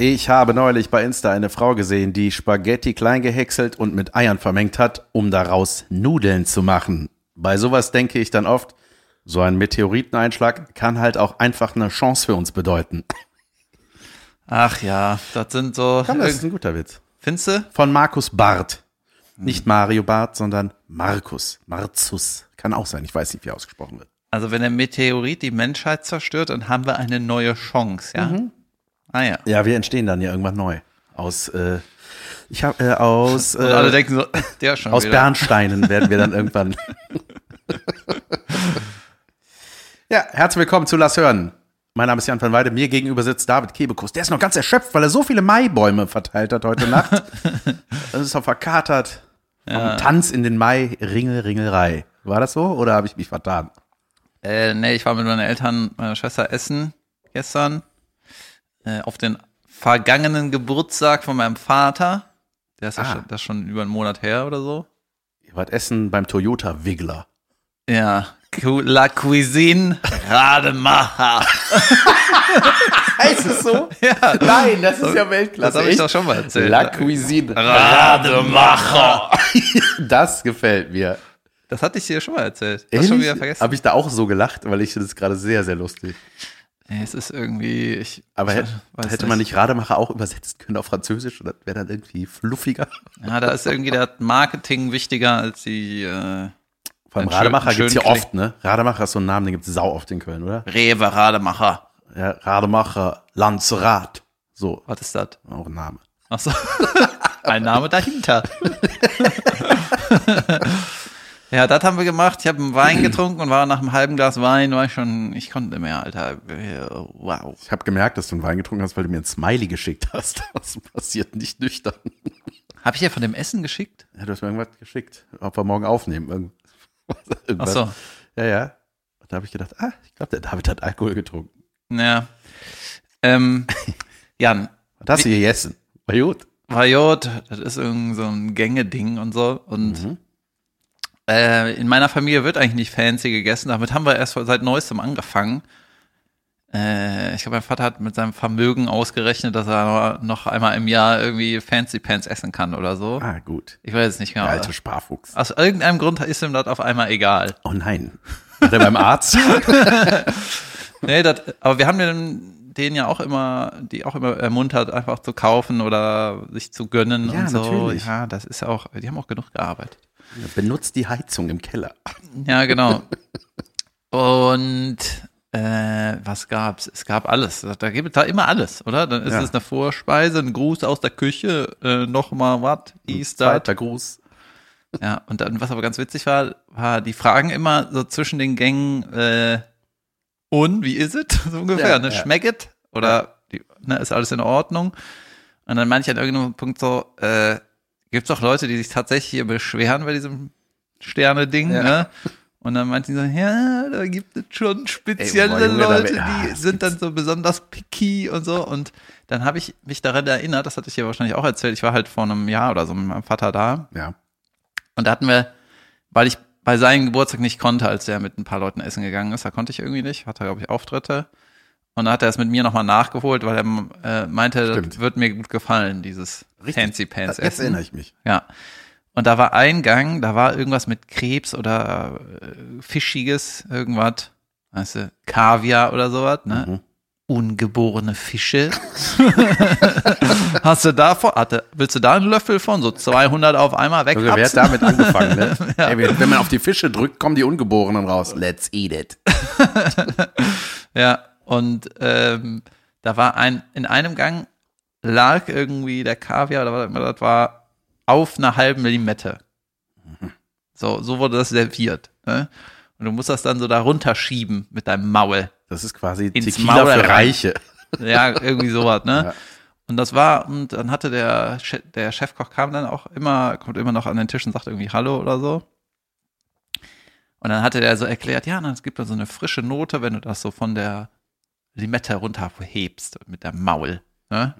Ich habe neulich bei Insta eine Frau gesehen, die Spaghetti klein gehäckselt und mit Eiern vermengt hat, um daraus Nudeln zu machen. Bei sowas denke ich dann oft, so ein Meteoriteneinschlag kann halt auch einfach eine Chance für uns bedeuten. Ach ja, das sind so. Komm, das ist ein guter Witz. Findest du? Von Markus Barth. Nicht Mario Barth, sondern Markus. Marzus. Kann auch sein. Ich weiß nicht, wie er ausgesprochen wird. Also wenn der Meteorit die Menschheit zerstört, dann haben wir eine neue Chance, ja? Ah ja. Ja, wir entstehen dann ja irgendwann neu. Aus, äh, ich habe äh, aus, Und alle äh, denken so, der schon aus wieder. Bernsteinen werden wir dann irgendwann. ja, herzlich willkommen zu Lass hören. Mein Name ist Jan van Weide. Mir gegenüber sitzt David Kebekus. Der ist noch ganz erschöpft, weil er so viele Maibäume verteilt hat heute Nacht. Das ist auch verkatert. Vom Tanz in den Mai, Ringel, Ringelrei. War das so oder habe ich mich vertan? Äh, nee, ich war mit meinen Eltern, meiner Schwester essen gestern äh, auf den vergangenen Geburtstag von meinem Vater. Der ist ja Ah. schon, das schon über einen Monat her oder so. Ihr wart essen beim Toyota Wiggler. Ja, La Cuisine Rademacher. Heißt es so? Ja, Nein, das ist ja das Weltklasse. habe ich doch schon mal erzählt. La Cuisine. Rademacher. Das gefällt mir. Das hatte ich dir schon mal erzählt. Du schon wieder vergessen? Habe ich da auch so gelacht, weil ich finde das gerade sehr, sehr lustig. Es ist irgendwie, ich, Aber ich hätte, hätte man nicht Rademacher auch übersetzen können auf Französisch? Das wäre dann irgendwie fluffiger. Ja, da ist irgendwie das Marketing wichtiger als die äh, Vor allem Rademacher schön gibt's ja oft, ne? Rademacher ist so ein Name, den gibt's sau oft in Köln, oder? Rewe Rademacher. Ja, Rademacher, Lanzrat. So, Was ist das? auch ein Name. Ach so. Ein Name dahinter. ja, das haben wir gemacht. Ich habe einen Wein getrunken und war nach einem halben Glas Wein, war ich schon, ich konnte nicht mehr, Alter. Wow. Ich habe gemerkt, dass du einen Wein getrunken hast, weil du mir ein Smiley geschickt hast. Das passiert nicht nüchtern. Habe ich ja von dem Essen geschickt? Ja, du hast mir irgendwas geschickt, ob wir morgen aufnehmen. Irgend- Ach Irgendwas. so. Ja, ja. Und da habe ich gedacht, ah, ich glaube, der David hat Alkohol getrunken. Ja. Ähm, Jan, Was hast du hier gegessen? War gut. Vajot, das ist irgend so ein Gängeding und so. Und Mhm. Äh, in meiner Familie wird eigentlich nicht fancy gegessen. Damit haben wir erst seit neuestem angefangen. Äh, ich glaube, mein Vater hat mit seinem Vermögen ausgerechnet, dass er noch einmal im Jahr irgendwie Fancy Pants essen kann oder so. Ah, gut. Ich weiß es nicht genau. Der alte Sparfuchs. Aus irgendeinem Grund ist ihm das auf einmal egal. Oh nein. War der beim Arzt? Nee, das, aber wir haben den, den ja auch immer, die auch immer ermuntert, einfach zu kaufen oder sich zu gönnen Ja, und so. natürlich. Ja, das ist auch, die haben auch genug gearbeitet. Benutzt die Heizung im Keller. Ja, genau. Und äh, was gab's? Es gab alles. Da gibt es da immer alles, oder? Dann ist Ja. es eine Vorspeise, ein Gruß aus der Küche, äh, noch mal was, Easter. Zweiter Gruß. Ja, und dann, was aber ganz witzig war, war die Fragen immer so zwischen den Gängen, äh, und, wie ist es? So ungefähr, Ja, ne? ja. Schmeckt? Oder die, ne, ist alles in Ordnung? Und dann manche an irgendeinem Punkt so, äh, gibt's auch Leute, die sich tatsächlich hier beschweren bei diesem Sterne-Ding, Ja. ne? Und dann manche so, ja, da gibt es schon spezielle Junge, da Leute, wär- ah, die sind dann so besonders picky und so. Und dann habe ich mich daran erinnert, das hatte ich dir wahrscheinlich auch erzählt, ich war halt vor einem Jahr oder so mit meinem Vater da. Ja. Und da hatten wir, weil ich bei seinem Geburtstag nicht konnte, als der mit ein paar Leuten essen gegangen ist, da konnte ich irgendwie nicht, hatte, glaube ich, Auftritte. Und dann hat er es mit mir nochmal nachgeholt, weil er äh, meinte, Stimmt. das wird mir gut gefallen, dieses Fancy Pants Jetzt Essen. erinnere ich mich. Ja. Und da war ein Gang, da war irgendwas mit Krebs oder äh, Fischiges, irgendwas, weißt du, Kaviar oder sowas, ne? Mhm. Ungeborene Fische. Hast du davon, hatte, willst du da einen Löffel von? So 200 auf einmal weg. Also wer hat damit angefangen, ne? Ey, wenn man auf die Fische drückt, kommen die Ungeborenen raus. Let's eat it. Ja, und ähm, da war ein, in einem Gang lag irgendwie der Kaviar oder was auch immer das war, auf einer halben Limette. So, so wurde das serviert. Ne? Und du musst das dann so da runterschieben mit deinem Maul. Das ist quasi Ins Tequila Maul für. Reiche. Ja, irgendwie sowas, ne? Ja. Und das war, und dann hatte der, der Chefkoch kam dann auch immer, kommt immer noch an den Tisch und sagt irgendwie Hallo oder so. Und dann hatte der so erklärt, ja, es gibt da so eine frische Note, wenn du das so von der Limette runterhebst mit der Maul. Ne?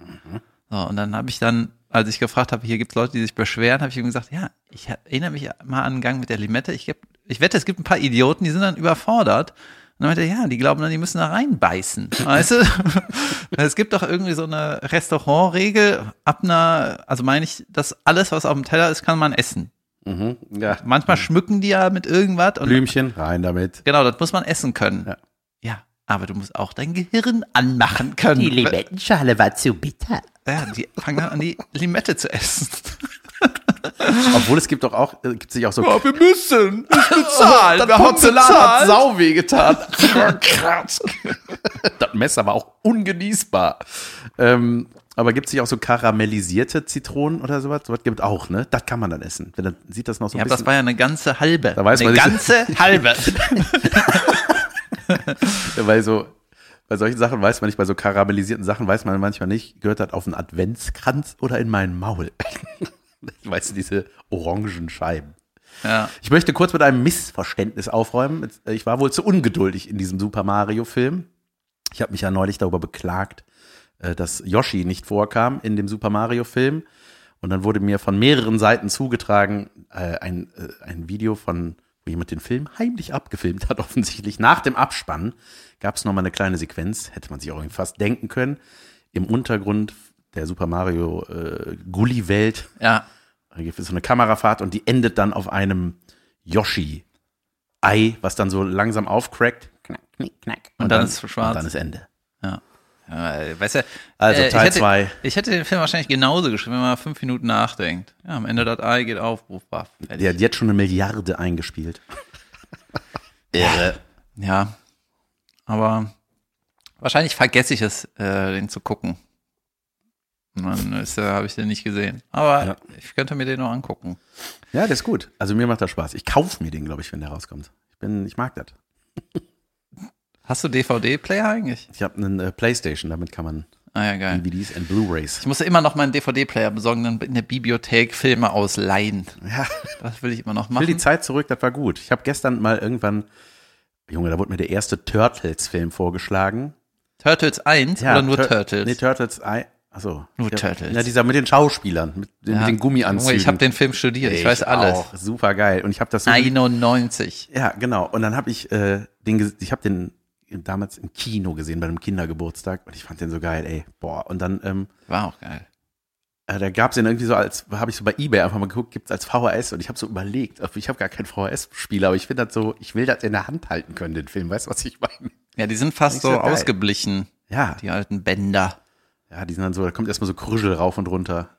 So, und dann habe ich dann, als ich gefragt habe, hier gibt es Leute, die sich beschweren, habe ich ihm gesagt, ja, ich erinnere mich mal an den Gang mit der Limette. Ich, geb, ich wette, es gibt ein paar Idioten, die sind dann überfordert. Und dann meinte er, ja, die glauben dann, die müssen da reinbeißen. Weißt du? es gibt doch irgendwie so eine Restaurantregel, ab einer, also meine ich, dass alles, was auf dem Teller ist, kann man essen. Mhm. Ja. Manchmal schmücken die ja mit irgendwas und Blümchen, rein damit. genau, das muss man essen können. Ja. Ja, aber du musst auch dein Gehirn anmachen können. Die Limettenschale war zu bitter. Ja, die fangen dann an, die Limette zu essen. Obwohl es gibt doch auch, äh, gibt sich auch so. wir müssen. Ist bezahlt. das Porzellan hat sau weh getan. Krass. das Messer war auch ungenießbar. Ähm, aber gibt es nicht auch so karamellisierte Zitronen oder sowas? Sowas gibt auch, ne? Das kann man dann essen. Wenn dann sieht das noch so ein Ja, aber das bisschen. war ja eine ganze halbe. Da weiß eine man nicht- ganze halbe. Weil so, bei solchen Sachen weiß man nicht, bei so karamellisierten Sachen weiß man manchmal nicht, gehört das auf einen Adventskranz oder in mein Maul? weißt du, diese orangen Scheiben. ja. Ich möchte kurz mit einem Missverständnis aufräumen. Ich war wohl zu ungeduldig in diesem Super Mario-Film. Ich habe mich ja neulich darüber beklagt, äh, dass Yoshi nicht vorkam in dem Super Mario-Film. Und dann wurde mir von mehreren Seiten zugetragen, äh, ein, äh, ein Video von, wo jemand den Film heimlich abgefilmt hat, offensichtlich. Nach dem Abspann gab es nochmal eine kleine Sequenz, hätte man sich auch irgendwie fast denken können. Im Untergrund der Super Mario äh, Gully-Welt ja. da gibt es so eine Kamerafahrt und die endet dann auf einem Yoshi-Ei, was dann so langsam aufcrackt. Knack, knick, knack. Und dann ist es schwarz. Und dann ist Ende. Ja. Ja weißt du, Also äh, ich Teil hätte- zwei. Ich hätte den Film wahrscheinlich genauso geschrieben, wenn man fünf Minuten nachdenkt. Ja, am Ende das Ei geht auf, fertig. Der hat jetzt schon eine Milliarde eingespielt. Irre. Ja. Aber wahrscheinlich vergesse ich es, äh, den zu gucken. Dann äh, habe ich den nicht gesehen. Aber Ja. ich könnte mir den noch angucken. Ja, der ist gut. Also mir macht das Spaß. Ich kaufe mir den, glaube ich, wenn der rauskommt. Ich bin, ich mag das. Hast du DVD-Player eigentlich? Ich habe einen äh, Playstation, damit kann man Ah ja, geil. DVDs und Blu-rays. Ich musste immer noch meinen DVD-Player besorgen, dann in der Bibliothek Filme ausleihen. Ja, Das will ich immer noch ich will die machen. Zeit zurück, das war gut. Ich habe gestern mal irgendwann, Junge, da wurde mir der erste Turtles-Film vorgeschlagen. Turtles 1 oder nur Tur- Turtles? Nee, Turtles, I, achso. Nur ja, Turtles. Ja, dieser mit den Schauspielern, mit, den- Ja. mit den Gummianzügen. Ich habe den Film studiert, ich, weiß alles. Auch, super geil. Und ich habe das so 91. Ja, genau. Und dann habe ich äh, den, ich habe den damals im Kino gesehen bei einem Kindergeburtstag und ich fand den so geil, ey. Boah. Und dann, ähm, War auch geil. äh, da gab's den irgendwie so als, habe ich so bei eBay einfach mal geguckt, gibt's als VHS und ich habe so überlegt, ich habe gar keinen VHS-Spieler, aber ich finde das so, ich will das in der Hand halten können, den Film. Weißt du, was ich meine? Ja, die sind fast so ausgeblichen, Ja, die alten Bänder. ja, die sind dann so, da kommt erstmal so Krüschel rauf und runter.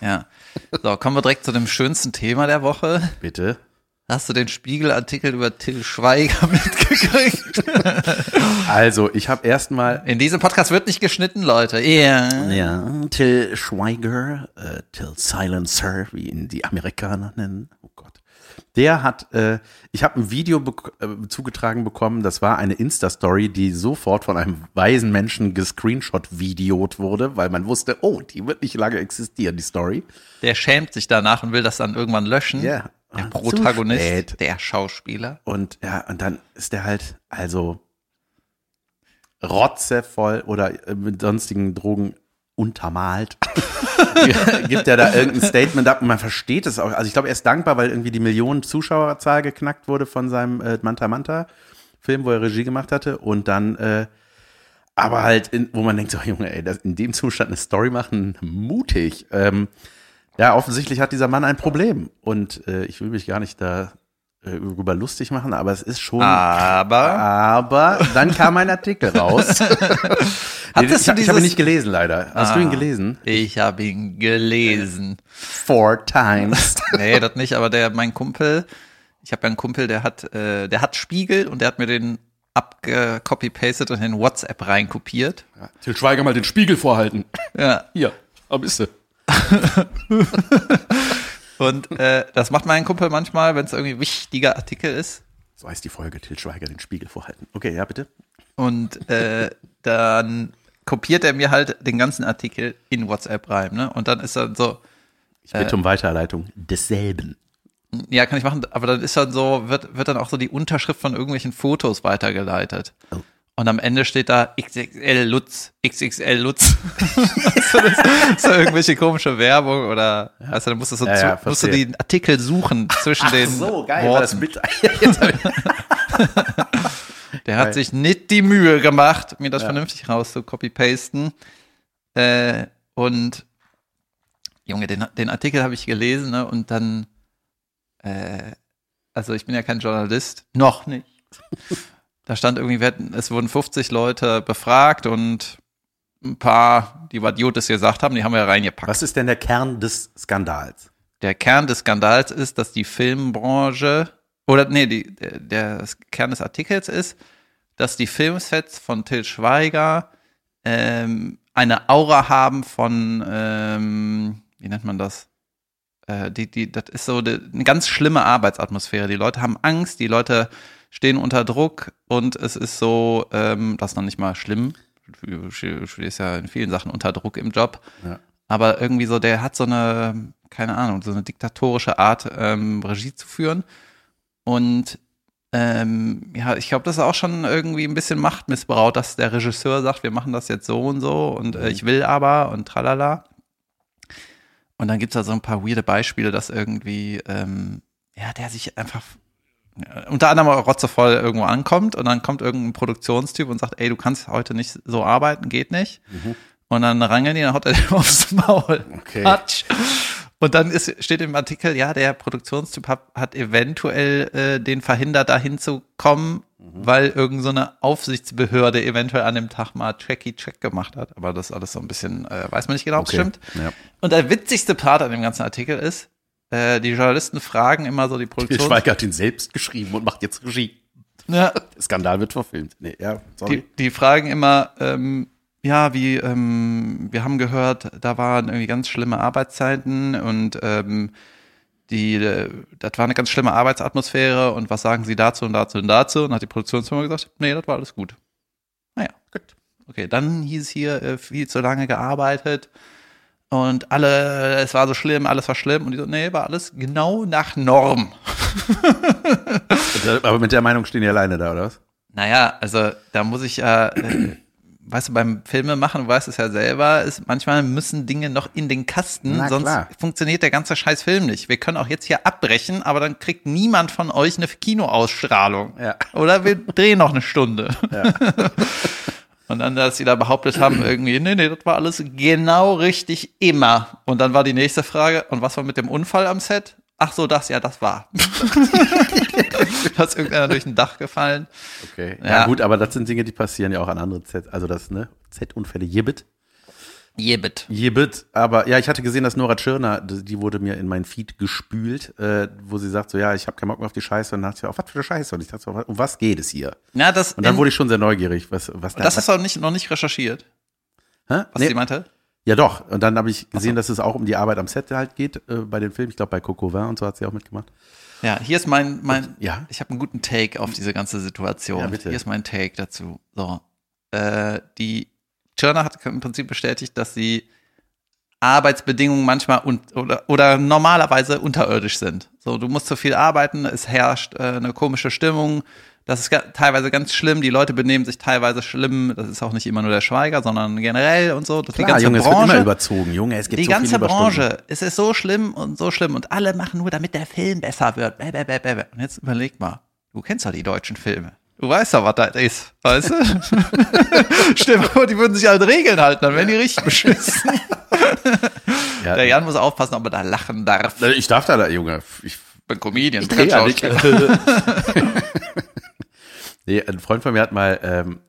Ja. So, kommen wir direkt zu dem schönsten Thema der Woche. Bitte. Hast du den Spiegelartikel über Till Schweiger mitgekriegt? Also, ich habe erstmal In diesem Podcast wird nicht geschnitten, Leute. Ja. Ja, Till Schweiger, äh, Till Silencer, wie ihn die Amerikaner nennen. Oh Gott. Der hat, äh, ich habe ein Video bek äh, zugetragen bekommen, das war eine Insta-Story, die sofort von einem weisen Menschen gescreenshot-videot wurde, weil man wusste, oh, die wird nicht lange existieren, die Story. Der schämt sich danach und will das dann irgendwann löschen. Ja. Der Zu Protagonist, spät. der Schauspieler. Und ja, und dann ist der halt, also rotzevoll oder äh, mit sonstigen Drogen untermalt. Gibt er da irgendein Statement ab und man versteht es auch. Also ich glaube, er ist dankbar, weil irgendwie die Millionen Zuschauerzahl geknackt wurde von seinem äh, Manta Manta Film, wo er Regie gemacht hatte und dann äh, aber halt, in, wo man denkt, so Junge, ey, das, in dem Zustand eine Story machen, mutig. Ähm, ja, offensichtlich hat dieser Mann ein Problem und äh, ich will mich gar nicht da äh, darüber lustig machen, aber es ist schon. Aber Aber dann kam ein Artikel raus. Hattest ich, du hab- ich habe ihn dieses- nicht gelesen, leider. Hast du ihn Ah. gelesen? ich habe ihn gelesen. Four times. Nee, das nicht, aber der, mein Kumpel, ich habe ja einen Kumpel, der hat, äh, der hat Spiegel und der hat mir den abgecopy-pastet und in WhatsApp reinkopiert. Til Schweiger mal den Spiegel vorhalten. Ja. Hier, da bist du. Und äh, das macht mein Kumpel manchmal, wenn es irgendwie wichtiger Artikel ist. So heißt die Folge, Til Schweiger den Spiegel vorhalten. Okay, ja, bitte. Und äh, dann kopiert er mir halt den ganzen Artikel in WhatsApp rein, ne? Und dann ist dann so, Ich bitte um Weiterleitung desselben. ja, kann ich machen, aber dann ist dann so, wird, wird dann auch so die Unterschrift von irgendwelchen Fotos weitergeleitet. Oh. Und am Ende steht da XXL Lutz, XXL Lutz. so, das, so irgendwelche komische Werbung oder, also dann musst du so, Ja, zu, ja, musst du den Artikel suchen zwischen den So, geil, war das Worten. mit. Jetzt hab ich- Der hat Geil. sich nicht die Mühe gemacht, mir das Ja. vernünftig raus zu copy-pasten. Äh, und Junge, den, den Artikel habe ich gelesen ne, und dann, äh, also ich bin ja kein Journalist, noch nicht. Da stand irgendwie, es wurden 50 Leute befragt und ein paar, die was Jutes gesagt haben, die haben wir reingepackt. Was ist denn der Kern des Skandals? Der Kern des Skandals ist, dass die Filmbranche, oder nee, die, der, der Kern des Artikels ist, dass die Filmsets von Till Schweiger ähm, eine Aura haben von, ähm, wie nennt man das? Äh, die, die, das ist so die, eine ganz schlimme Arbeitsatmosphäre. Die Leute haben Angst, die Leute stehen unter Druck und es ist so, ähm, das ist noch nicht mal schlimm. Du stehst ja in vielen Sachen unter Druck im Job. Ja. Aber irgendwie so, der hat so eine, keine Ahnung, so eine diktatorische Art, ähm, Regie zu führen. Und ähm, ja, ich glaube, das ist auch schon irgendwie ein bisschen Machtmissbrauch, dass der Regisseur sagt, wir machen das jetzt so und so und äh, ich will aber und tralala. Und dann gibt's da so ein paar weirde Beispiele, dass irgendwie, ähm, ja, der sich einfach unter anderem auch rotzevoll irgendwo ankommt und dann kommt irgendein Produktionstyp und sagt, ey, du kannst heute nicht so arbeiten, geht nicht. Und dann rangeln die, dann haut er dem aufs Maul. Okay. Quatsch. Und dann ist, steht im Artikel, ja, der Produktionstyp hat, hat eventuell äh, den verhindert, dahin zu kommen, weil irgend so eine Aufsichtsbehörde eventuell an dem Tag mal Tracky Check gemacht hat. Aber das ist alles so ein bisschen, äh, weiß man nicht genau, ob es Okay. stimmt. Ja. Und der witzigste Part an dem ganzen Artikel ist, äh, die Journalisten fragen immer so die Produktion. Schweiger hat ihn selbst geschrieben und macht jetzt Regie. Ja, Der Skandal wird verfilmt. Nee, ja, sorry. die, die fragen immer, ähm, ja, wie, ähm, wir haben gehört, da waren irgendwie ganz schlimme Arbeitszeiten und ähm, die, das war eine ganz schlimme Arbeitsatmosphäre und was sagen Sie dazu und dazu und dazu? Und hat die Produktionsfirma gesagt, nee, das war alles gut. Naja, gut. Okay, dann hieß es hier äh, viel zu lange gearbeitet und alle, es war so schlimm, alles war schlimm und die so, nee, war alles genau nach Norm. Aber mit der Meinung stehen die alleine da, oder was? Naja, also da muss ich ja, äh, weißt du, beim Filme machen, du weißt es ja selber, ist, manchmal müssen Dinge noch in den Kasten, Na, sonst klar. funktioniert der ganze scheiß Film nicht. Wir können auch jetzt hier abbrechen, aber dann kriegt niemand von euch eine Kinoausstrahlung. Ja. Oder wir drehen noch eine Stunde. Und dann, dass sie da behauptet haben, irgendwie, nee, nee, das war alles genau richtig immer. Und dann war die nächste Frage, und was war mit dem Unfall am Set? Ach so, das, ja, das war. da ist irgendeiner durch ein Dach gefallen. Okay. Ja. Ja. gut, aber das sind Dinge, die passieren ja auch an anderen Z, also das, ne? Z-Unfälle, Jibbit. Jebit. Jibbit, aber ja, ich hatte gesehen, dass Nora Tschirner, die wurde mir in meinen Feed gespült, äh, wo sie sagt so, ja, ich habe keinen Bock mehr auf die Scheiße und dann dachte ich, auf was für eine Scheiße? Und ich dachte so, um was geht es hier? Ja, das, Und dann wurde ich schon sehr neugierig, was, was da das ist auch nicht, noch nicht recherchiert, Hä? was Nee, sie meinte. Ja, doch. Und dann habe ich gesehen, dass es auch um die Arbeit am Set halt geht, äh, bei den Filmen. Ich glaube, bei Coco Vin und so hat sie auch mitgemacht. Ja, hier ist mein, mein, Ja. ich habe einen guten Take auf diese ganze Situation. Ja, bitte. Hier ist mein Take dazu. So, äh, die Turner hat im Prinzip bestätigt, dass sie Arbeitsbedingungen manchmal un oder, oder normalerweise unterirdisch sind. So, du musst zu viel arbeiten, es herrscht äh, eine komische Stimmung. Das ist teilweise ganz schlimm. Die Leute benehmen sich teilweise schlimm. Das ist auch nicht immer nur der Schweiger, sondern generell und so. Das die Klar, ganze Junge, es Branche. wird immer überzogen. Junge, es gibt die so ganze. Branche, es ist so schlimm und so schlimm und alle machen nur, damit der Film besser wird. Und jetzt überleg mal, du kennst doch die deutschen Filme. Du weißt doch, was das ist, weißt du? Stell dir vor, die würden sich an Regeln halten, dann wären die richtig beschissen. Ja, Der Jan muss aufpassen, ob er da lachen darf. ich darf da, Junge. Ich bin Comedian, dreh ja nicht. Nee, ein Freund von mir hat mal, ähm,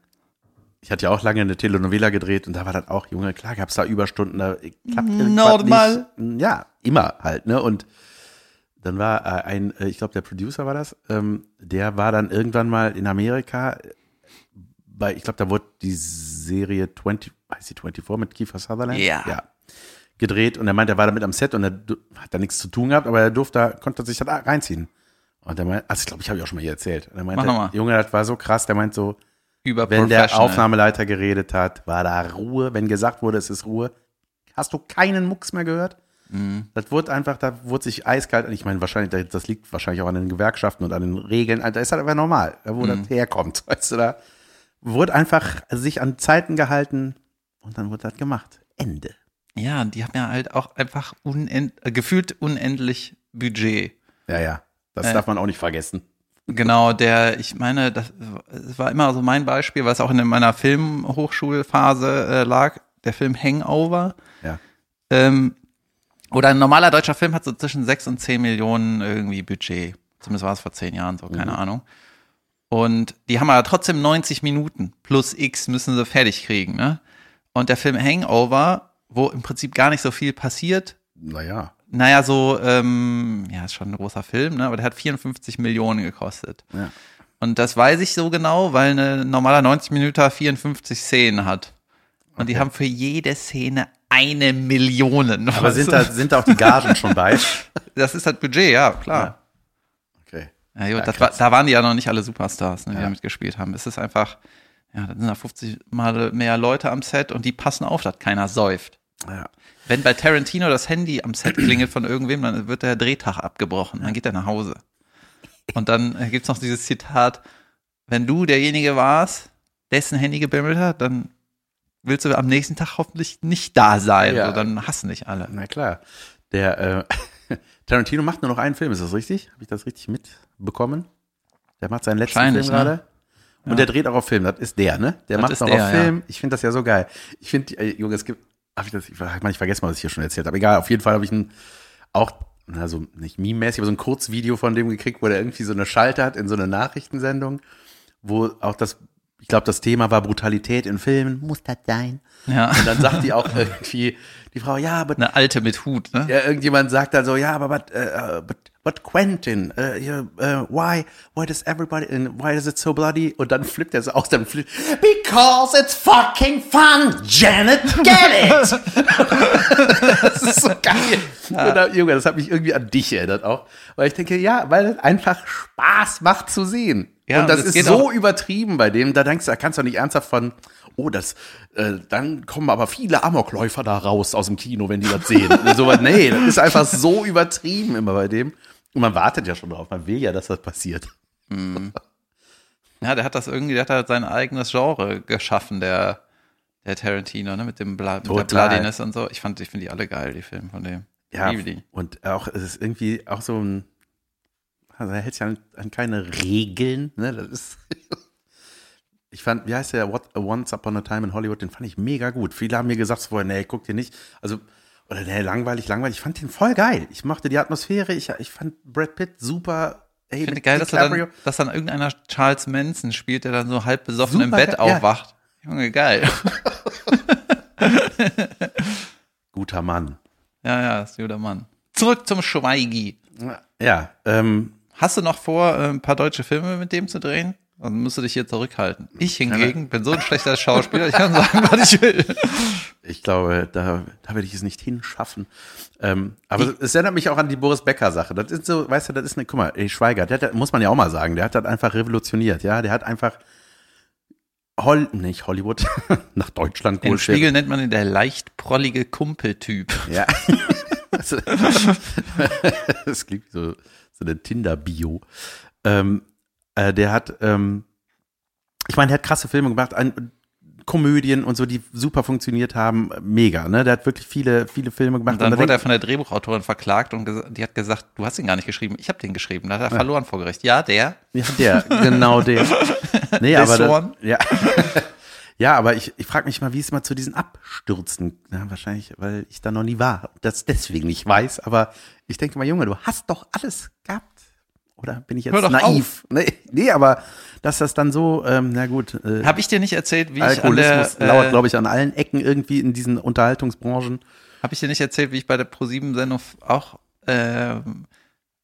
ich hatte ja auch lange eine Telenovela gedreht und da war das auch, Junge, klar gab's da Überstunden, da klappt Normal. Nicht. Ja, immer halt, ne? Und dann war äh, ein, äh, ich glaube, der Producer war das, ähm, der war dann irgendwann mal in Amerika äh, bei, ich glaube, da wurde die Serie 20, heißt die 24 mit Kiefer Sutherland? Ja. Ja. Gedreht und er meinte, er war da mit am Set und er hat da nichts zu tun gehabt, aber er durfte, konnte sich da reinziehen. Und er meinte, also ich glaube, ich habe ich auch schon mal hier erzählt. Und er meinte, Mach mal. Junge, das war so krass, der meint so, Über wenn der. Aufnahmeleiter geredet hat, war da Ruhe. Wenn gesagt wurde, es ist Ruhe, hast du keinen Mucks mehr gehört? Mhm. Das wurde einfach, da wurde sich eiskalt, ich meine, wahrscheinlich, das liegt wahrscheinlich auch an den Gewerkschaften und an den Regeln, da ist halt einfach normal, wo Mhm. das herkommt, weißt du, da wurde einfach sich an Zeiten gehalten und dann wurde das gemacht. Ende. Ja, die haben ja halt auch einfach unend, äh, gefühlt unendlich Budget. Ja, ja, das Äh. darf man auch nicht vergessen. Genau, der, ich meine, das war immer so mein Beispiel, was auch in meiner Filmhochschulphase äh, lag, der Film Hangover. Ja. Ähm, oder ein normaler deutscher Film hat so zwischen 6 und 10 Millionen irgendwie Budget. Zumindest war es vor zehn Jahren so, keine Ahnung. Und die haben aber trotzdem 90 Minuten plus X müssen sie fertig kriegen, ne? Und der Film Hangover, wo im Prinzip gar nicht so viel passiert, Naja. naja, so, ähm, ja, ist schon ein großer Film, ne? Aber der hat 54 Millionen gekostet. Ja. Und das weiß ich so genau, weil eine normaler 90 Minuten 54 Szenen hat. Und die Okay. haben für jede Szene eine Million. Aber sind da, sind da auch die Gagen schon bei? das ist halt Budget, ja, klar. Okay. Ja, gut, Ja, das war, da waren die ja noch nicht alle Superstars, ne, die Ja. da mitgespielt haben. Es ist einfach, ja, da sind da 50 Mal mehr Leute am Set und die passen auf, dass keiner säuft. Ja. Wenn bei Tarantino das Handy am Set klingelt von irgendwem, dann wird der Drehtag abgebrochen. Dann geht er nach Hause. Und dann äh, gibt's noch dieses Zitat, wenn du derjenige warst, dessen Handy gebimmelt hat, dann willst du am nächsten Tag hoffentlich nicht da sein. Ja. So, dann hassen dich alle. Na klar. Der äh, Tarantino macht nur noch einen Film, ist das richtig? Habe ich das richtig mitbekommen? Der macht seinen letzten Film ne? gerade. Und der dreht auch auf Film, das ist der, ne? Der Das macht noch der, auf ja. Film. Ich finde das ja so geil. Ich finde, äh, Junge, es gibt, hab ich das, ich, ich, ich vergesse mal, was ich hier schon erzählt habe. Egal, auf jeden Fall habe ich ein, auch, na, so nicht meme-mäßig, aber so ein Kurzvideo von dem gekriegt, wo der irgendwie so eine Schalte hat in so eine Nachrichtensendung, wo auch das, ich glaube, das Thema war Brutalität in Filmen. Muss das sein? Ja. Und dann sagt die auch irgendwie, die Frau, ja, aber Eine alte mit Hut, ne? ja, irgendjemand sagt dann so, ja, aber but, uh, but, but Quentin, uh, uh, why, why does everybody, and why is it so bloody? Und dann flippt er so aus, dann flippt, Because it's fucking fun, Janet. Get it? das ist so geil. Dann, Junge, das hat mich irgendwie an dich erinnert auch, weil ich denke, ja, weil es einfach Spaß macht zu sehen. Ja, und das es ist so übertrieben bei dem, da denkst du, da kannst du nicht ernsthaft von, oh, das, äh, dann kommen aber viele Amokläufer da raus aus dem Kino, wenn die das sehen. So, nee, das ist einfach so übertrieben immer bei dem. Und man wartet ja schon drauf, man will ja, dass das passiert. Ja, der hat das irgendwie, der hat halt sein eigenes Genre geschaffen, der, der Tarantino, ne, mit dem Bla mit der. Bloodiness und so. Ich fand, ich finde die alle geil, die Filme von dem. Ja, und auch, es ist irgendwie auch so ein, also er hält sich an, an keine Regeln, ne, das ist, ich fand, wie heißt der, What, Once Upon a Time in Hollywood, den fand ich mega gut. Viele haben mir gesagt vorher, nee, guck dir nicht, also, oder nee, langweilig, langweilig, ich fand den voll geil. Ich mochte die Atmosphäre, ich, ich fand Brad Pitt super, ey, Ich finde geil, dass, dann, dass dann irgendeiner Charles Manson spielt, der dann so halb besoffen im Super Bett geil, ja. aufwacht. Junge, geil. Guter Mann. ja, ja, ist ein guter Mann. Zurück zum Schweigi. Ja, ähm, Hast du noch vor, äh, ein paar deutsche Filme mit dem zu drehen? Dann musst du dich hier zurückhalten. Ich hingegen bin so ein schlechter Schauspieler, ich kann sagen, was ich will. Ich glaube, da, da werde ich es nicht hinschaffen. Ähm, aber es erinnert mich auch an die Boris Becker-Sache. Das ist so, weißt du, das ist eine, guck mal, ey, Schweiger, der hat, muss man ja auch mal sagen, der hat das einfach revolutioniert, ja. Der hat einfach Hol nicht Hollywood, nach Deutschland Den wohl Spiegel nennt man ihn der leicht prollige Kumpeltyp. Ja. Also, das klingt wie so, so eine Tinder-Bio. Ähm, äh, der hat, ähm, ich meine, der hat krasse Filme gemacht, ein, Komödien und so, die super funktioniert haben, mega, ne? Der hat wirklich viele, viele Filme gemacht. Und dann da wurde er von der Drehbuchautorin verklagt und die hat gesagt, du hast ihn gar nicht geschrieben, ich habe den geschrieben. Da hat er verloren vor Gericht. Ja, der. Ja, der, genau der. Nee, aber This das, one? ja. Ja, aber ich, ich frage mich mal, wie es mal zu diesen Abstürzen, ja, wahrscheinlich, weil ich da noch nie war, das deswegen nicht weiß, aber ich denke mal, Junge, du hast doch alles gehabt. Oder bin ich jetzt naiv? Nee, nee, aber dass das dann so, ähm, na gut, äh, Habe ich dir nicht erzählt, wie ich an Alkoholismus der, lauert, äh, glaube ich, an allen Ecken irgendwie in diesen Unterhaltungsbranchen. Habe ich dir nicht erzählt, wie ich bei der ProSieben-Sendung auch ähm,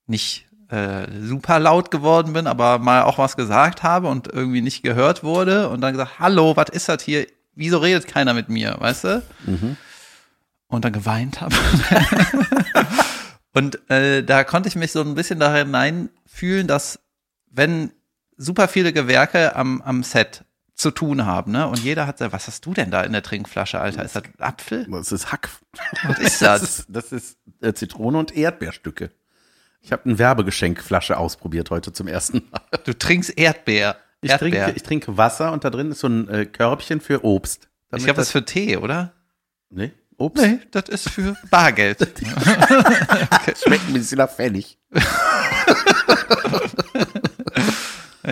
nicht äh, super laut geworden bin, aber mal auch was gesagt habe und irgendwie nicht gehört wurde und dann gesagt, hallo, was ist das hier? Wieso redet keiner mit mir, weißt du? Und dann geweint habe. und äh, da konnte ich mich so ein bisschen da hineinfühlen, dass wenn super viele Gewerke am, am Set zu tun haben, ne? Und jeder hat, so, was hast du denn da in der Trinkflasche, Alter? Ist das Apfel? Das ist Hack. Was ist das? Das ist, das ist äh, Zitrone und Erdbeerstücke. Ich habe eine Werbegeschenkflasche ausprobiert heute zum ersten Mal. Du trinkst Erdbeer. Ich Erdbeer. trinke, ich trinke Wasser und da drin ist so ein äh, Körbchen für Obst. Ich glaube, das ist für Tee, oder? nee, Obst. Nee, das ist für Bargeld. Schmeckt ein bisschen nach Pfennig.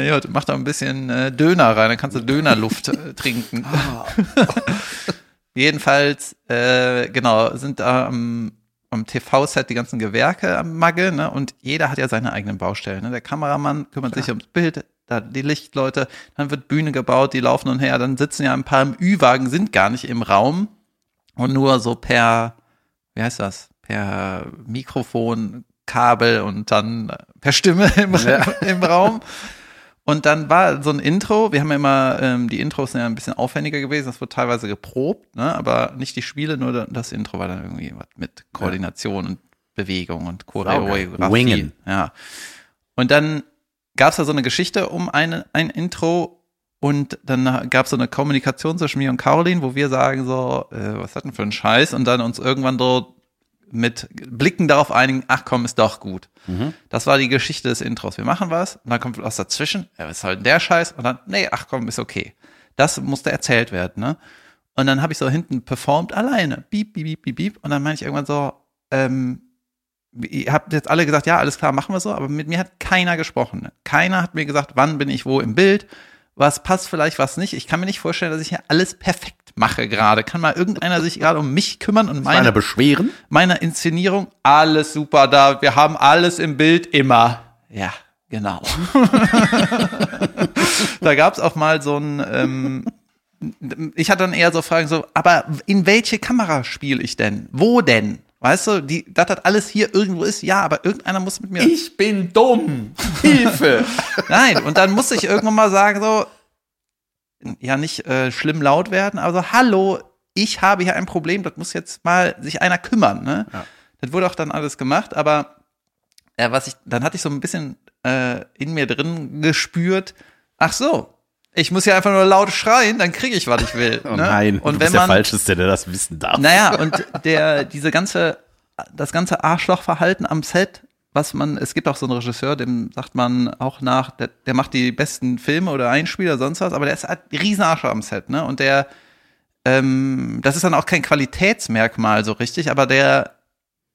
Ja, mach da ein bisschen äh, Döner rein, dann kannst du Dönerluft äh, trinken. Jedenfalls, äh, genau, sind da am, am TV-Set die ganzen Gewerke am Magge, ne? Und jeder hat ja seine eigenen Baustellen. Ne? Der Kameramann kümmert sich ums Bild, da die Lichtleute, dann wird Bühne gebaut, die laufen und her, dann sitzen ja ein paar im Ü-Wagen, sind gar nicht im Raum und nur so per, wie heißt das, per Mikrofon, Kabel und dann per Stimme im, im Raum. Und dann war so ein Intro, wir haben ja immer, ähm, die Intros sind ja ein bisschen aufwendiger gewesen, das wurde teilweise geprobt, ne? aber nicht die Spiele, nur das Intro war dann irgendwie was mit Koordination und Bewegung und Choreografie. Wingen. Ja. Und dann gab es da so eine Geschichte um ein, ein Intro und dann gab es so eine Kommunikation zwischen mir und Caroline, wo wir sagen so, äh, was hat denn für ein Scheiß? Und dann uns irgendwann dort mit Blicken darauf einigen, ach komm, ist doch gut. Das war die Geschichte des Intros. Wir machen was und dann kommt was dazwischen, ja, was ist halt denn der Scheiß? Und dann, nee, ach komm, ist okay. Das musste erzählt werden, ne? Und dann habe ich so hinten performt alleine. Piep, piep, piep, piep, piep. Und dann meine ich irgendwann so, ähm, ihr habt jetzt alle gesagt, ja, alles klar, machen wir so, aber mit mir hat keiner gesprochen. Ne? Keiner hat mir gesagt, wann bin ich wo im Bild, was passt vielleicht, was nicht. Ich kann mir nicht vorstellen, dass ich hier alles perfekt mache gerade. Kann mal irgendeiner sich gerade um mich kümmern und Meine meine, beschweren? meine Inszenierung? Alles super da. Wir haben alles im Bild immer. Ja, genau. da gab es auch mal so ein, ähm, ich hatte dann eher so Fragen so, aber in welche Kamera spiele ich denn? Wo denn? Weißt du, die, dass das alles hier irgendwo ist, ja, aber irgendeiner muss mit mir. Ich bin dumm. Hilfe. Nein, und dann musste ich irgendwann mal sagen, so, ja, nicht äh, schlimm laut werden, aber so, hallo, ich habe hier ein Problem, das muss jetzt mal sich einer kümmern. Ne? Ja. Das wurde auch dann alles gemacht, aber äh, was ich, dann hatte ich so ein bisschen äh, in mir drin gespürt, ach so, ich muss ja einfach nur laut schreien, dann kriege ich, was ich will. Oh ne? nein, und wenn bist der man, Falscheste, der das wissen darf. naja, und der, diese ganze, das ganze Arschlochverhalten am Set, was man, es gibt auch so einen Regisseur, dem sagt man auch nach, der, der macht die besten Filme oder Einspieler, sonst was, aber der ist halt ein Riesenarschloch am Set, ne? Und der, ähm, das ist dann auch kein Qualitätsmerkmal so richtig, aber der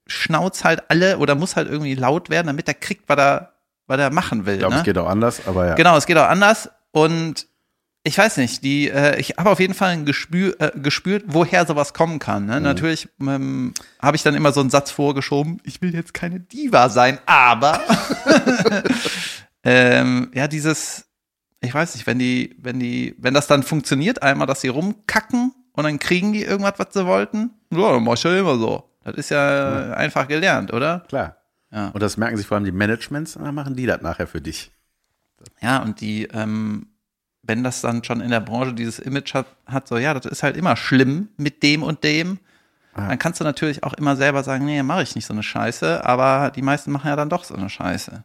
schnauzt halt alle oder muss halt irgendwie laut werden, damit er kriegt, was er, was er machen will. Ich glaube, ne? es geht auch anders, aber ja. Genau, es geht auch anders. Und ich weiß nicht, die, äh, ich habe auf jeden Fall ein Gespür, äh, gespürt, woher sowas kommen kann. Ne? Natürlich ähm, habe ich dann immer so einen Satz vorgeschoben, ich will jetzt keine Diva sein, aber ähm, ja, dieses, ich weiß nicht, wenn die, wenn die, wenn das dann funktioniert einmal, dass sie rumkacken und dann kriegen die irgendwas, was sie wollten, ja, dann mach ich ja immer so. Das ist ja einfach gelernt, oder? Klar. Ja. Und das merken sich vor allem die Managements und dann machen die das nachher für dich. Ja, und die, ähm, wenn das dann schon in der Branche dieses Image hat, hat so, ja, das ist halt immer schlimm mit dem und dem, dann kannst du natürlich auch immer selber sagen, nee, mache ich nicht so eine Scheiße, aber die meisten machen ja dann doch so eine Scheiße.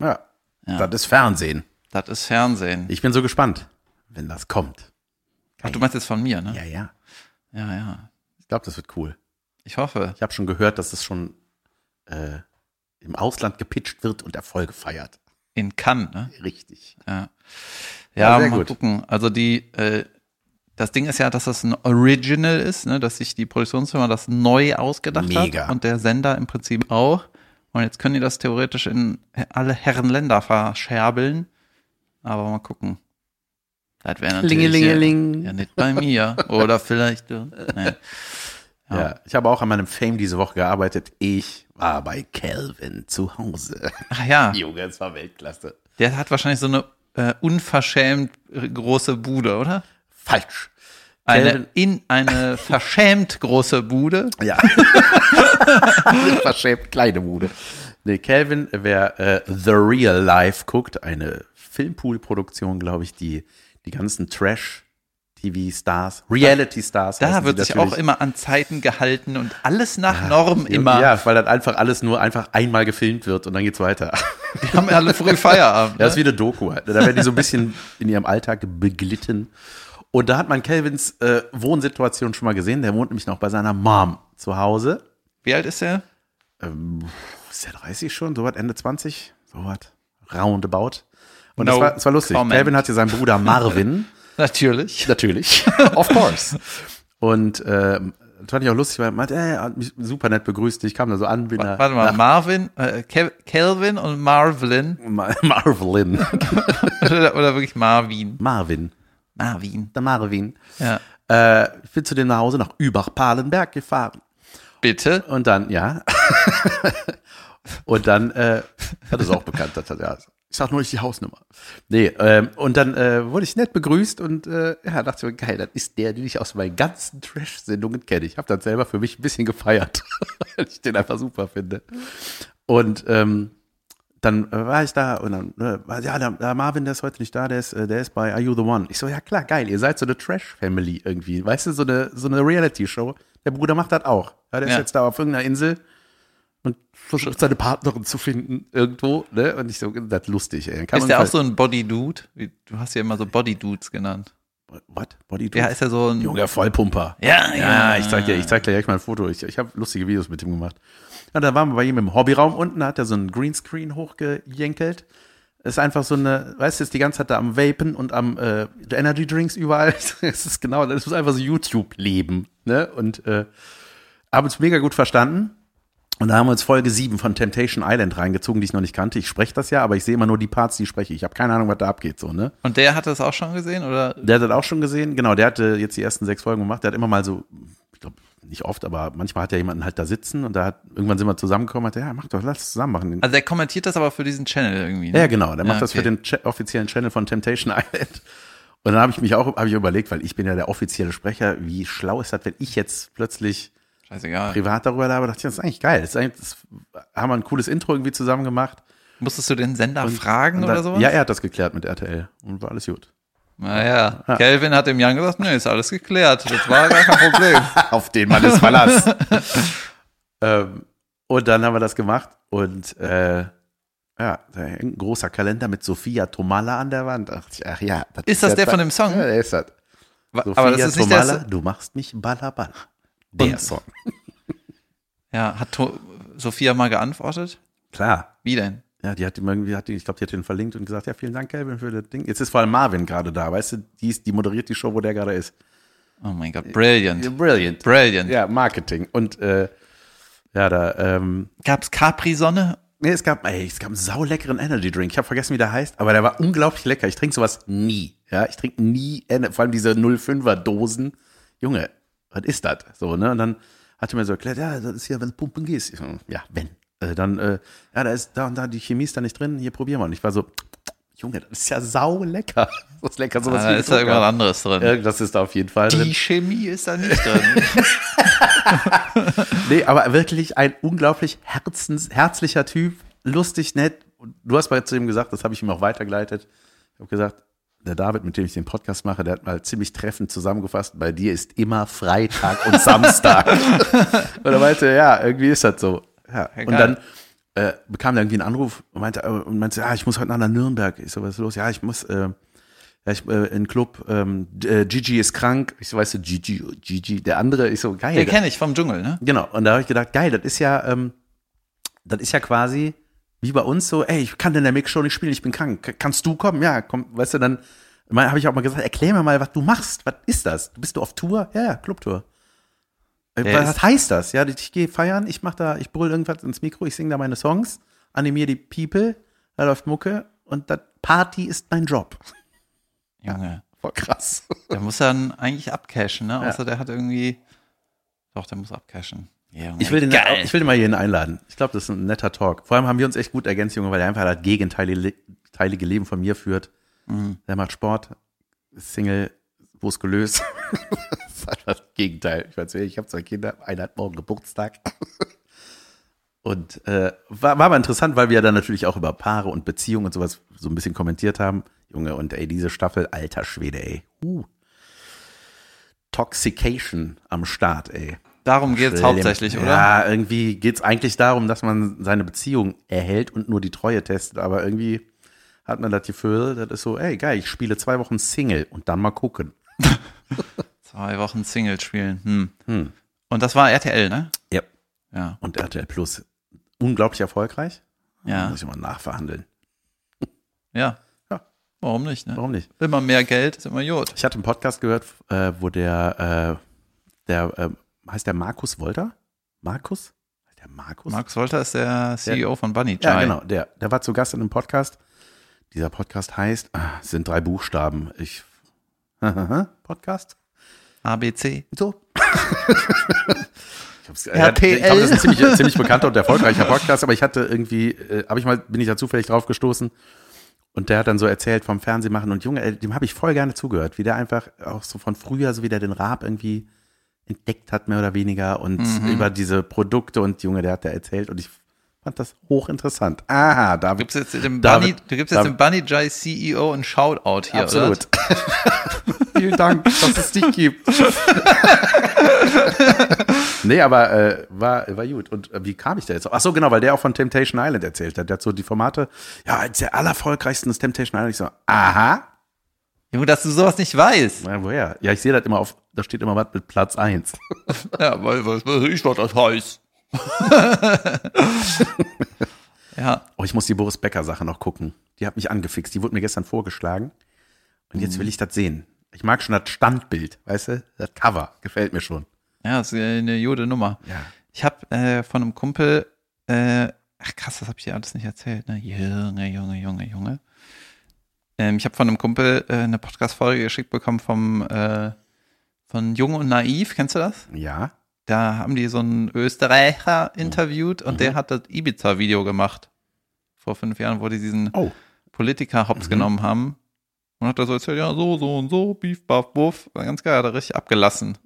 Ja. Ja. Das ist Fernsehen. Das ist Fernsehen. Ich bin so gespannt, wenn das kommt. Ach, du meinst jetzt von mir, ne? Ja, ja. Ja, ja. Ich glaube, das wird cool. Ich hoffe. Ich habe schon gehört, dass es schon äh, im Ausland gepitcht wird und Erfolge feiert. In Cannes, ne? Richtig. Ja. Ja, Ja, sehr mal gut. gucken. Also die, äh, das Ding ist ja, dass das ein Original ist, ne? dass sich die Produktionsfirma das neu ausgedacht Mega. hat und der Sender im Prinzip auch. Und jetzt können die das theoretisch in alle Herren Länder verscherbeln. Aber mal gucken. Das wäre natürlich Lingelingeling. Ja, ja nicht bei mir. Oder vielleicht. äh, Nee. Ja. ich habe auch an meinem Fame diese Woche gearbeitet. Ich war bei Calvin zu Hause. Ach ja, Junge, es war Weltklasse. der hat wahrscheinlich so eine äh, unverschämt große Bude, oder? Falsch. Eine, in eine verschämt große Bude. Ja. Verschämt kleine Bude. Nee, Calvin, wer äh, The Real Life guckt, eine Filmpool-Produktion, glaube ich, die die ganzen Trash-TV-Stars, Reality-Stars. Da wird sich auch immer an Zeiten gehalten und alles nach Norm immer. Ja, weil das einfach alles nur einfach einmal gefilmt wird und dann geht's weiter. Die haben alle früh Feierabend. Das ist Ne? wie eine Doku halt. Da werden die so ein bisschen in ihrem Alltag beglitten. Und da hat man Calvins äh, Wohnsituation schon mal gesehen. Der wohnt nämlich noch bei seiner Mom zu Hause. Wie alt ist er? Ähm, ist der 30 schon? So was, Ende 20? So was. Roundabout. Und das, No war, das war lustig. comment. Calvin hat hier seinen Bruder Marvin. Natürlich. Natürlich. of course. Und äh, das fand ich auch lustig, weil er meinte, er hat mich super nett begrüßt. Ich kam da so an, bin da. Warte mal, Marvin, äh, Kelvin und Marvin Ma- Marvin. oder, oder wirklich Marvin? Marvin. Marvin. Der Marvin. Ja. Äh, ich bin zu dem nach Hause nach Übach-Palenberg gefahren. Bitte? Und dann, ja. und dann, äh, das ist auch bekannt, das hat ja. Ich sag nur nicht die Hausnummer. Nee, ähm, und dann äh, wurde ich nett begrüßt und äh, ja, dachte mir, geil, das ist der, den ich aus meinen ganzen Trash-Sendungen kenne. Ich habe dann selber für mich ein bisschen gefeiert, weil ich den einfach super finde. Und ähm, dann äh, war ich da und dann, äh, war, ja, der, der Marvin, der ist heute nicht da, der ist, äh, der ist bei Are You the One? Ich so, ja klar, geil, ihr seid so eine Trash-Family irgendwie. Weißt du, so eine, so eine Reality-Show. Der Bruder macht das auch. Ja, der ist Ja. jetzt da auf irgendeiner Insel und versucht seine Partnerin zu finden irgendwo, ne? Und ich so, das ist lustig, ey. Kann Ist der auch halt- so ein Body-Dude? Wie- Du hast ja immer so Body-Dudes genannt. What? Body Ja, ist ja so ein. Junge Vollpumper. Ja, Ja, ich zeig dir, ich zeig dir gleich mal ein Foto. Ich, ich habe lustige Videos mit ihm gemacht. Ja, da waren wir bei ihm im Hobbyraum unten, da hat er so einen Greenscreen hochgejenkelt. Ist einfach so eine, weißt du, ist die ganze Zeit da am Vapen und am äh, Energy Drinks überall. Es ist genau, das ist einfach so YouTube-Leben. Ne? Und äh, haben uns mega gut verstanden. Und da haben wir uns Folge 7 von Temptation Island reingezogen, die ich noch nicht kannte. Ich spreche das ja, aber ich sehe immer nur die Parts, die ich spreche. Ich habe keine Ahnung, was da abgeht, so, ne? Und der hat das auch schon gesehen? Oder? Der hat das auch schon gesehen, genau, der hatte jetzt die ersten sechs Folgen gemacht. Der hat immer mal so, ich glaube, nicht oft, aber manchmal hat er jemanden halt da sitzen und da hat, irgendwann sind wir zusammengekommen, hat er, ja, mach doch, lass es zusammen machen. Also der kommentiert das aber für diesen Channel irgendwie. Ne? ja, genau, der macht Ja, das für okay. den offiziellen Channel von Temptation Island. Und dann habe ich mich auch, habe ich überlegt, weil ich bin ja der offizielle Sprecher, wie schlau ist das, wenn ich jetzt plötzlich Scheißegal. privat darüber laber, dachte ich, das ist eigentlich geil. Das, ist eigentlich, das haben wir ein cooles Intro irgendwie zusammen gemacht. Musstest du den Sender fragen Und oder dann- sowas? Ja, er hat das geklärt mit RTL und war alles gut. Naja, Kelvin hat dem Jan gesagt, nee, ist alles geklärt. Das war gar kein Problem. Auf den Mann ist Verlass. ähm, und dann haben wir das gemacht und äh, ja, da ein großer Kalender mit Sophia Tomala an der Wand. Ich, ach ja, das Ist das ja der da- von dem Song? Ja, der ist das. Sophia aber das ist nicht Tomala, der. du machst mich balla balla. Der Und- Song. Ja, hat to Sophia mal geantwortet? Klar. Wie denn? Ja, die hat ihm irgendwie, hat die, ich glaube, die hat den verlinkt und gesagt, ja, vielen Dank, Calvin, für das Ding. Jetzt ist vor allem Marvin gerade da, weißt du, die, ist, die moderiert die Show, wo der gerade ist. Oh mein Gott, brilliant. Brilliant. Brilliant. Ja, Marketing. Und äh, ja, da, ähm, Gab's Capri-Sonne? Nee, es gab, ey, es gab einen sauleckeren Energy Drink. Ich habe vergessen, wie der heißt, aber der war unglaublich lecker. Ich trinke sowas nie. Ja, ich trinke nie, vor allem diese 05er Dosen. Junge, was ist das? So, ne? Und dann hat er mir so erklärt, ja, das ist ja, wenn du pumpen gehst. So, ja, wenn. Äh, dann, äh, ja, da ist da und da, die Chemie ist da nicht drin, hier probieren wir. Und ich war so, Junge, das ist ja sau lecker. Das ist lecker, sowas Ah, da ist da irgendwas anderes drin. Irgendwas ist da auf jeden Fall drin. Die Chemie ist da nicht drin. Nee, aber wirklich ein unglaublich herzens, herzlicher Typ, lustig, nett. Und du hast mal zu ihm gesagt, das habe ich ihm auch weitergeleitet. Ich habe gesagt, der David, mit dem ich den Podcast mache, der hat mal ziemlich treffend zusammengefasst, bei dir ist immer Freitag und Samstag. und er meinte, ja, irgendwie ist das so. Ja. Und dann äh, bekam er irgendwie einen Anruf und meinte, äh, und meinte, ja, ich muss heute nach Nürnberg. Ich so, was ist los? Ja, ich muss, äh, ja, ich, äh, in den Club, ähm, äh, Gigi ist krank. Ich so, weißt du, Gigi, Gigi, der andere, ich so, geil. Den kenne ich vom Dschungel, ne? Genau, und da habe ich gedacht, geil, das ist ja, ähm, das ist ja quasi wie bei uns so, ey, ich kann in der Mix schon nicht spielen, ich bin krank. Kannst du kommen? Ja, komm, weißt du, dann habe ich auch mal gesagt, erklär mir mal, was du machst. Was ist das? Bist du auf Tour? Ja, ja, Clubtour. Äh, Der was heißt das? Ja, ich gehe feiern, ich mach da, ich brüll irgendwas ins Mikro, ich singe da meine Songs, animiere die People, da läuft Mucke und das Party ist mein Job. Junge. Voll krass. Der muss dann eigentlich abcashen, ne? Außer der hat irgendwie. Doch, der muss abcashen. Junge, Ich will, den, geil. ich will den mal hierhin einladen. Ich glaube, das ist ein netter Talk. Vor allem haben wir uns echt gut ergänzt, Junge, weil er einfach das gegenteilige teilige Leben von mir führt. Mhm. Der macht Sport, Single, muskulös. das ist einfach das Gegenteil. Ich weiß nicht, ich habe zwei Kinder, einer hat morgen Geburtstag. Und äh, war, war aber interessant, weil wir ja dann natürlich auch über Paare und Beziehungen und sowas so ein bisschen kommentiert haben. Junge, und ey, diese Staffel, alter Schwede, ey. Uh. Toxication am Start, ey. Darum geht's Schlimm. hauptsächlich, oder? Ja, irgendwie geht's eigentlich darum, dass man seine Beziehung erhält und nur die Treue testet. Aber irgendwie hat man das Gefühl, das ist so, ey, geil, ich spiele zwei Wochen Single und dann mal gucken. Zwei Wochen Single spielen. Hm. Und das war RTL, ne? Ja. Ja. Und RTL Plus, unglaublich erfolgreich. Ja. Muss ich mal nachverhandeln. Ja. Ja. Warum nicht, ne? Warum nicht? Immer mehr Geld ist immer gut. Ich hatte einen Podcast gehört, äh, wo der, äh, der äh, heißt der Markus Wolter? Markus? Der Markus? Markus Wolter ist der CEO von Bunny Ja, Chai. genau. Der, der war zu Gast in einem Podcast. Dieser Podcast heißt, ah, es sind drei Buchstaben. Ich, Podcast? ABC. So. ich hab's, hat- ich glaube, das ist ein ziemlich, ziemlich bekannter und erfolgreicher Podcast, aber ich hatte irgendwie, äh, hab ich mal, bin ich da zufällig drauf gestoßen und der hat dann so erzählt vom Fernsehmachen und Junge, dem habe ich voll gerne zugehört, wie der einfach auch so von früher, so wie der den Raab irgendwie entdeckt hat, mehr oder weniger und über diese Produkte und Junge, der hat da erzählt und ich fand das hochinteressant. Aha, Du David. gibst jetzt dem David- Bunny, du gibst jetzt dem Bunny Jai CEO ein Shoutout hier, Absolut. Vielen Dank, dass es dich gibt. nee, aber äh, war, war gut. Und äh, wie kam ich da jetzt? Ach so, genau, weil der auch von Temptation Island erzählt hat. Der hat so die Formate, ja, als der allererfolgreichsten ist Temptation Island. Ich so, aha. Junge, dass du sowas nicht weißt. Ja, woher? Ja, ich sehe das immer auf, da steht immer was mit Platz eins. Ja, weil, was weiß ich, was das heißt. ja, Oh, ich muss die Boris Becker Sache noch gucken. Die hat mich angefixt. Die wurde mir gestern vorgeschlagen. Und jetzt will ich das sehen. Ich mag schon das Standbild, weißt du? Das Cover gefällt mir schon. ja, das ist eine jude Nummer. Ja. Ich habe äh, von einem Kumpel, äh, ach krass, das habe ich dir alles nicht erzählt, ne? Junge, Junge, Junge, Junge. Ich habe von einem Kumpel äh, eine Podcast-Folge geschickt bekommen vom äh, von Jung und Naiv, kennst du das? Ja. Da haben die so einen Österreicher interviewt und der hat das Ibiza-Video gemacht. Vor fünf Jahren, wo die diesen Oh. Politiker hops genommen haben. Und hat da so erzählt, ja, so, so und so, Beef, Buff, Buff. War ganz geil, hat er richtig abgelassen.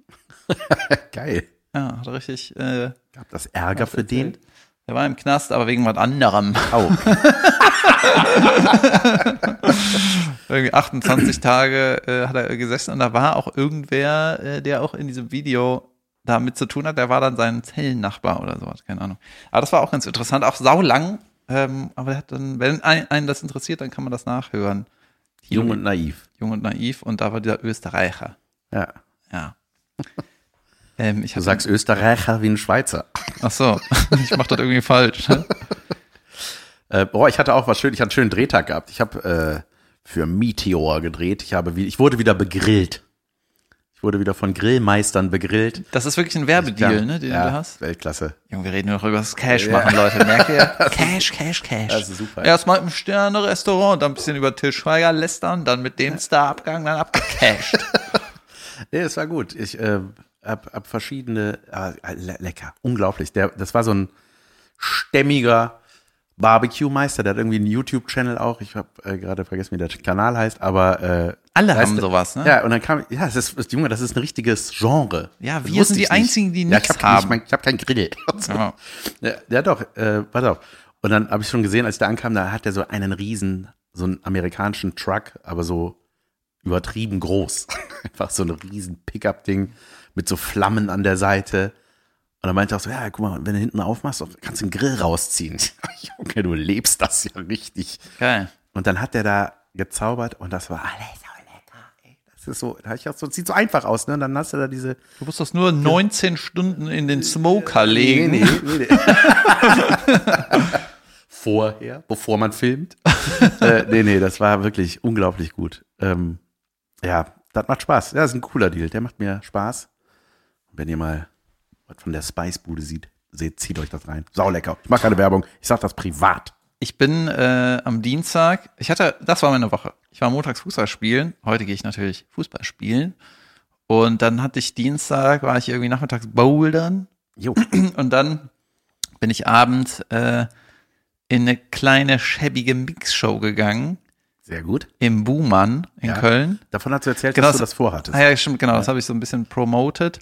Geil. Ja, hat er richtig, äh, Gab das Ärger für den? Der war im Knast, aber wegen was anderem. Oh. Irgendwie 28 Tage äh, hat er gesessen und da war auch irgendwer, äh, der auch in diesem Video da mit zu tun hat, der war dann sein Zellennachbar oder sowas, keine Ahnung. Aber das war auch ganz interessant, auch saulang. Ähm, aber er hat dann, wenn ein, einen das interessiert, dann kann man das nachhören. Jung und naiv. Jung und naiv und da war dieser Österreicher. Ja. Ja. ähm, Du sagst Österreicher wie ein Schweizer. Ach so, ich mach das irgendwie falsch. ne? Äh, boah, ich hatte auch was schön, ich hatte einen schönen Drehtag gehabt. Ich habe äh, für Meteor gedreht. Ich habe ich wurde wieder begrillt. Ich wurde wieder von Grillmeistern begrillt. Das ist wirklich ein Werbedeal, ne, den ja, du hast. Weltklasse. Junge, wir reden nur noch über das Cash machen, Leute. Merkt ihr? Cash, Cash, Cash. Das ist super. Erstmal im Sterne-Restaurant, dann ein bisschen über Til Schweiger lästern, dann mit dem Star abgegangen, dann abgecashed. Nee, es war gut. Ich äh, hab, hab verschiedene, äh, le lecker, unglaublich. Der, das war so ein stämmiger Barbecue-Meister, der hat irgendwie einen YouTube-Channel auch. Ich habe äh, gerade vergessen, wie der Kanal heißt, aber äh, Alle haben sowas, ne? Ja, und dann kam, ja, das ist, Junge, das ist ein richtiges Genre. Ja, Das wir sind die ich nicht. Einzigen, die ja, nichts ich hab, haben. Ich, ich habe keinen Grill. So. Ja. Ja, ja doch, äh, pass auf. Und dann habe ich schon gesehen, als der ankam, da hat er so einen riesen, so einen amerikanischen Truck, aber so übertrieben groß. Einfach so ein riesen Pickup-Ding mit so Flammen an der Seite. Und dann meinte er auch so, ja, guck mal, wenn du hinten aufmachst, kannst du den Grill rausziehen. Junge, du lebst das ja richtig. Geil. Und dann hat der da gezaubert und das war alles so lecker. Ey. Das ist so, da ich auch so, sieht so einfach aus, ne? Und dann hast du da diese, Du musst das nur 19 Stunden in den Smoker legen. Nee, nee, nee. Vorher, bevor man filmt. äh, nee, nee, das war wirklich unglaublich gut. Ähm, ja, das macht Spaß. Ja, das ist ein cooler Deal. Der macht mir Spaß. Wenn ihr mal was von der Spicebude sieht, seht, zieht euch das rein. Sau lecker. Ich mache keine Werbung. Ich sag das privat. Ich bin äh, am Dienstag, ich hatte, das war meine Woche. Ich war montags Fußball spielen. Heute gehe ich natürlich Fußball spielen. Und dann hatte ich Dienstag, war ich irgendwie nachmittags bouldern. Jo. Und dann bin ich abends äh, in eine kleine schäbige Mixshow gegangen Sehr gut. im Buhmann in Ja. Köln. Davon hast du erzählt, Genau, dass du das- vorhattest. Ah ja, stimmt, genau, das habe ich so ein bisschen promoted.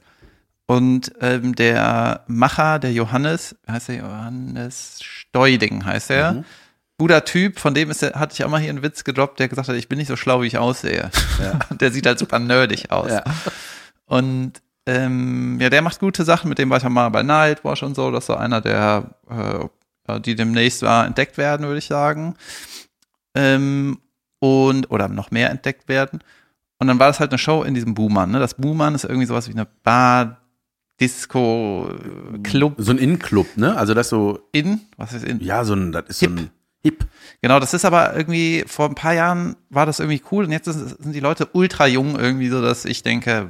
Und ähm, der Macher, der Johannes, heißt der Johannes Steuding, heißt er. Mhm. Guter Typ, von dem ist der, hatte ich auch mal hier einen Witz gedroppt, der gesagt hat, ich bin nicht so schlau, wie ich aussehe. der sieht halt super nerdig aus. Ja. Und ähm, ja, der macht gute Sachen, mit dem war ich auch mal bei Nightwash und so. Das ist so einer, der, äh, ja, die demnächst war, entdeckt werden, würde ich sagen. Ähm, und, oder noch mehr entdeckt werden. Und dann war das halt eine Show in diesem Buhmann. Ne? Das Buhmann ist irgendwie sowas wie eine Bar, Disco, äh, Club So ein In-Club, ne? Also das so, in, was ist in? ja, so ein, das ist so ein Hip. Genau, das ist aber irgendwie, vor ein paar Jahren war das irgendwie cool und jetzt sind die Leute ultra jung irgendwie so, dass ich denke,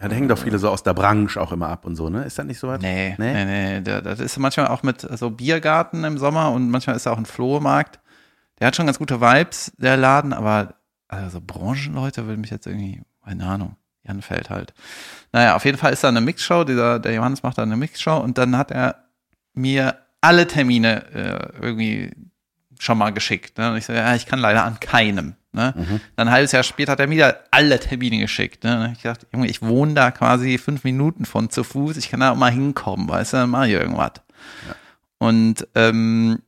Ja, da hängen doch viele so aus der Branche auch immer ab und so, ne? Ist das nicht so was? Nee, nee, nee. Der, das ist manchmal auch mit so Biergarten im Sommer und manchmal ist er auch ein Flohmarkt. Der hat schon ganz gute Vibes, der Laden, aber also Branchenleute würde mich jetzt irgendwie, keine Ahnung, Jan Feld halt. Naja, auf jeden Fall ist da eine Mixshow, dieser, der Johannes macht da eine Mixshow und dann hat er mir alle Termine äh, irgendwie schon mal geschickt. Ne? Und ich so, ja, ich kann leider an keinem. Ne? Dann ein halbes Jahr später hat er mir wieder alle Termine geschickt. Ne? Ich dachte, Junge, ich wohne da quasi fünf Minuten von zu Fuß, ich kann da auch mal hinkommen, weißt du, dann mach ich irgendwas. Und ähm,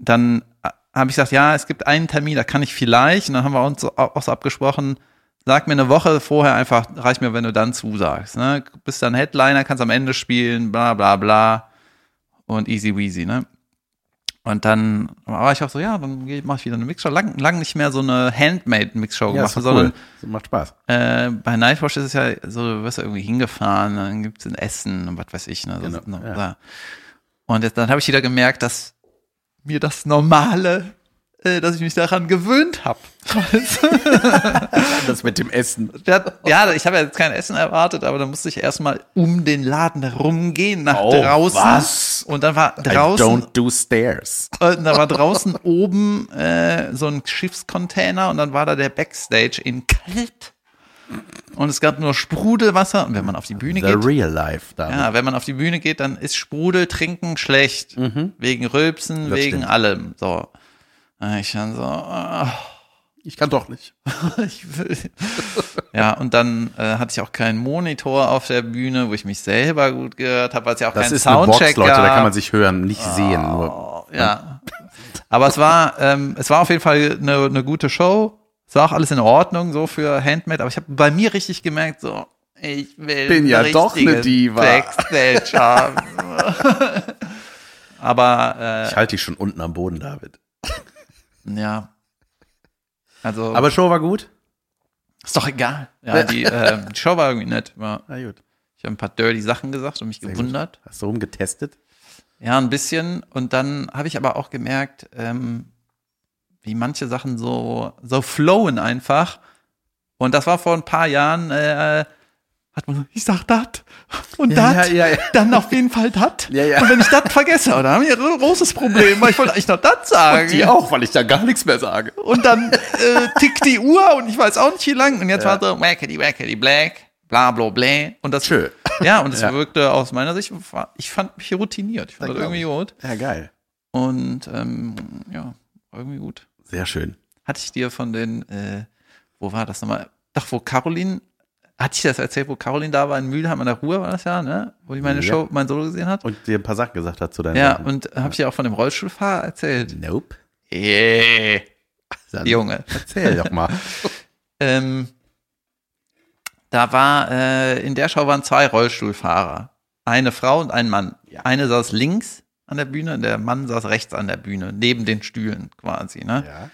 dann habe ich gesagt, ja, es gibt einen Termin, da kann ich vielleicht. Und dann haben wir uns auch so abgesprochen, sag mir eine Woche vorher einfach, reicht mir, wenn du dann zusagst. Ne? Bist dann Headliner, kannst am Ende spielen, bla bla bla. Und easy weasy, ne? Und dann war ich auch so, ja, dann mache ich wieder eine Mixshow. Lang, lang nicht mehr so eine Handmade-Mixshow Ja, gemacht, doch sondern cool. Das macht Spaß. äh, bei Nightwatch ist es ja so, du wirst ja irgendwie hingefahren, dann gibt's ein Essen und was weiß ich. Ne, so, Genau, so, ja. Und jetzt, dann habe ich wieder gemerkt, dass mir das Normale, dass ich mich daran gewöhnt habe. Das mit dem Essen. ja, ich habe ja jetzt kein Essen erwartet, aber dann musste ich erstmal um den Laden herumgehen, nach Oh, draußen. was? Und dann war I draußen don't do stairs. und da war draußen oben äh, so ein Schiffscontainer und dann war da der Backstage in kalt. Und es gab nur Sprudelwasser. Und wenn man auf die Bühne The geht, real life. Damit. ja, wenn man auf die Bühne geht, dann ist Sprudel trinken schlecht. Wegen Rülpsen, Das wegen stimmt. allem. So. Ich dann so, ah, Ich kann doch nicht. ich will. ja, und dann äh, hatte ich auch keinen Monitor auf der Bühne, wo ich mich selber gut gehört habe, weil es ja auch Das keinen Soundcheck Box, Leute, da gab. kann man sich hören, nicht sehen. Nur. Ja. Aber es war, ähm, es war auf jeden Fall eine, eine gute Show. Es war auch alles in Ordnung, so für Handmade. Aber ich habe bei mir richtig gemerkt, so, ich will Bin ja doch eine Diva. Backstage haben. Aber Ich halte dich schon unten am Boden, David. Ja. Also, Aber Show war gut? ist doch egal. Ja, die, äh, die Show war irgendwie nett. War, Na gut. ich habe ein paar dirty Sachen gesagt und mich gewundert. Hast du rumgetestet? Ja, ein bisschen. Und dann habe ich aber auch gemerkt, ähm, wie manche Sachen so, so flowen einfach. Und das war vor ein paar Jahren, äh, hat man so, ich sag dat und Ja, dat, ja, ja. dann auf jeden Fall dat. Ja, ja. Und wenn ich dat vergesse, dann haben wir ein großes Problem, weil ich wollte eigentlich noch dat sagen. auch, weil ich da gar nichts mehr sage. Und dann äh, tickt die Uhr und ich weiß auch nicht wie lang. Und jetzt war so wackety wackety black, bla bla bla. Und das Schön. Ja, und es Ja. wirkte aus meiner Sicht, ich fand mich routiniert. Ich fand Ja, das irgendwie gut. Ja, geil. Und ähm, ja, irgendwie gut. Sehr schön. Hatte ich dir von den, äh, wo war das nochmal? Doch, wo Caroline, hatte ich das erzählt, wo Caroline da war in Mülheim an der Ruhr, war das ja, ne? Wo die meine Ja. Show, mein Solo gesehen hat. Und dir ein paar Sachen gesagt hat zu deinen Ja, Sachen. und habe ich dir auch von dem Rollstuhlfahrer erzählt. Nope. Yeah. Dann Junge. Erzähl doch mal. Ähm, da war, äh, in der Show waren zwei Rollstuhlfahrer. Eine Frau und ein Mann. Eine saß links an der Bühne, der Mann saß rechts an der Bühne, neben den Stühlen quasi, ne? Ja.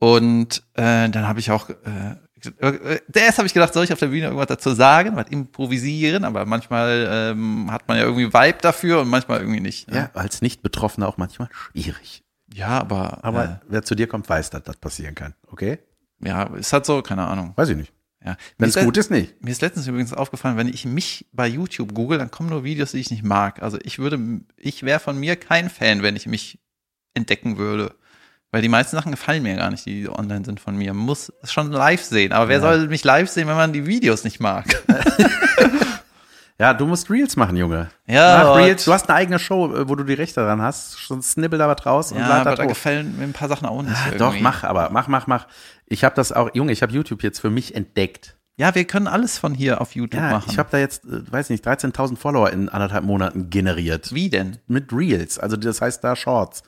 Und äh, dann habe ich auch, äh, äh, erst habe ich gedacht, soll ich auf der Bühne irgendwas dazu sagen, was improvisieren, aber manchmal ähm, hat man ja irgendwie Vibe dafür und manchmal irgendwie nicht. Ne? ja, als Nicht-Betroffener auch manchmal schwierig. ja, aber, Aber wer zu dir kommt, weiß, dass das passieren kann. Okay? äh, ja, ist halt so, keine Ahnung. Weiß ich nicht. Ja. Wenn es gut ist, nicht. Mir ist letztens übrigens aufgefallen, wenn ich mich bei YouTube google, dann kommen nur Videos, die ich nicht mag. Also ich würde, ich wäre von mir kein Fan, wenn ich mich entdecken würde. Weil die meisten Sachen gefallen mir gar nicht, die online sind von mir. Man muss es schon live sehen. Aber wer Ja. soll mich live sehen, wenn man die Videos nicht mag? Ja, du musst Reels machen, Junge. Ja, Mach Reels. Du hast eine eigene Show, äh, wo du die Rechte dran hast. Sonst snibbel da was raus und ja, lad aber da gefallen mir ein paar Sachen auch nicht. Ah, doch, mach aber. Mach, mach, mach. Ich habe das auch, Junge, ich habe YouTube jetzt für mich entdeckt. Ja, wir können alles von hier auf YouTube Ja, machen. ich habe da jetzt, äh, weiß nicht, 13.000 Follower in anderthalb Monaten generiert. Wie denn? Mit Reels. Also das heißt da Shorts.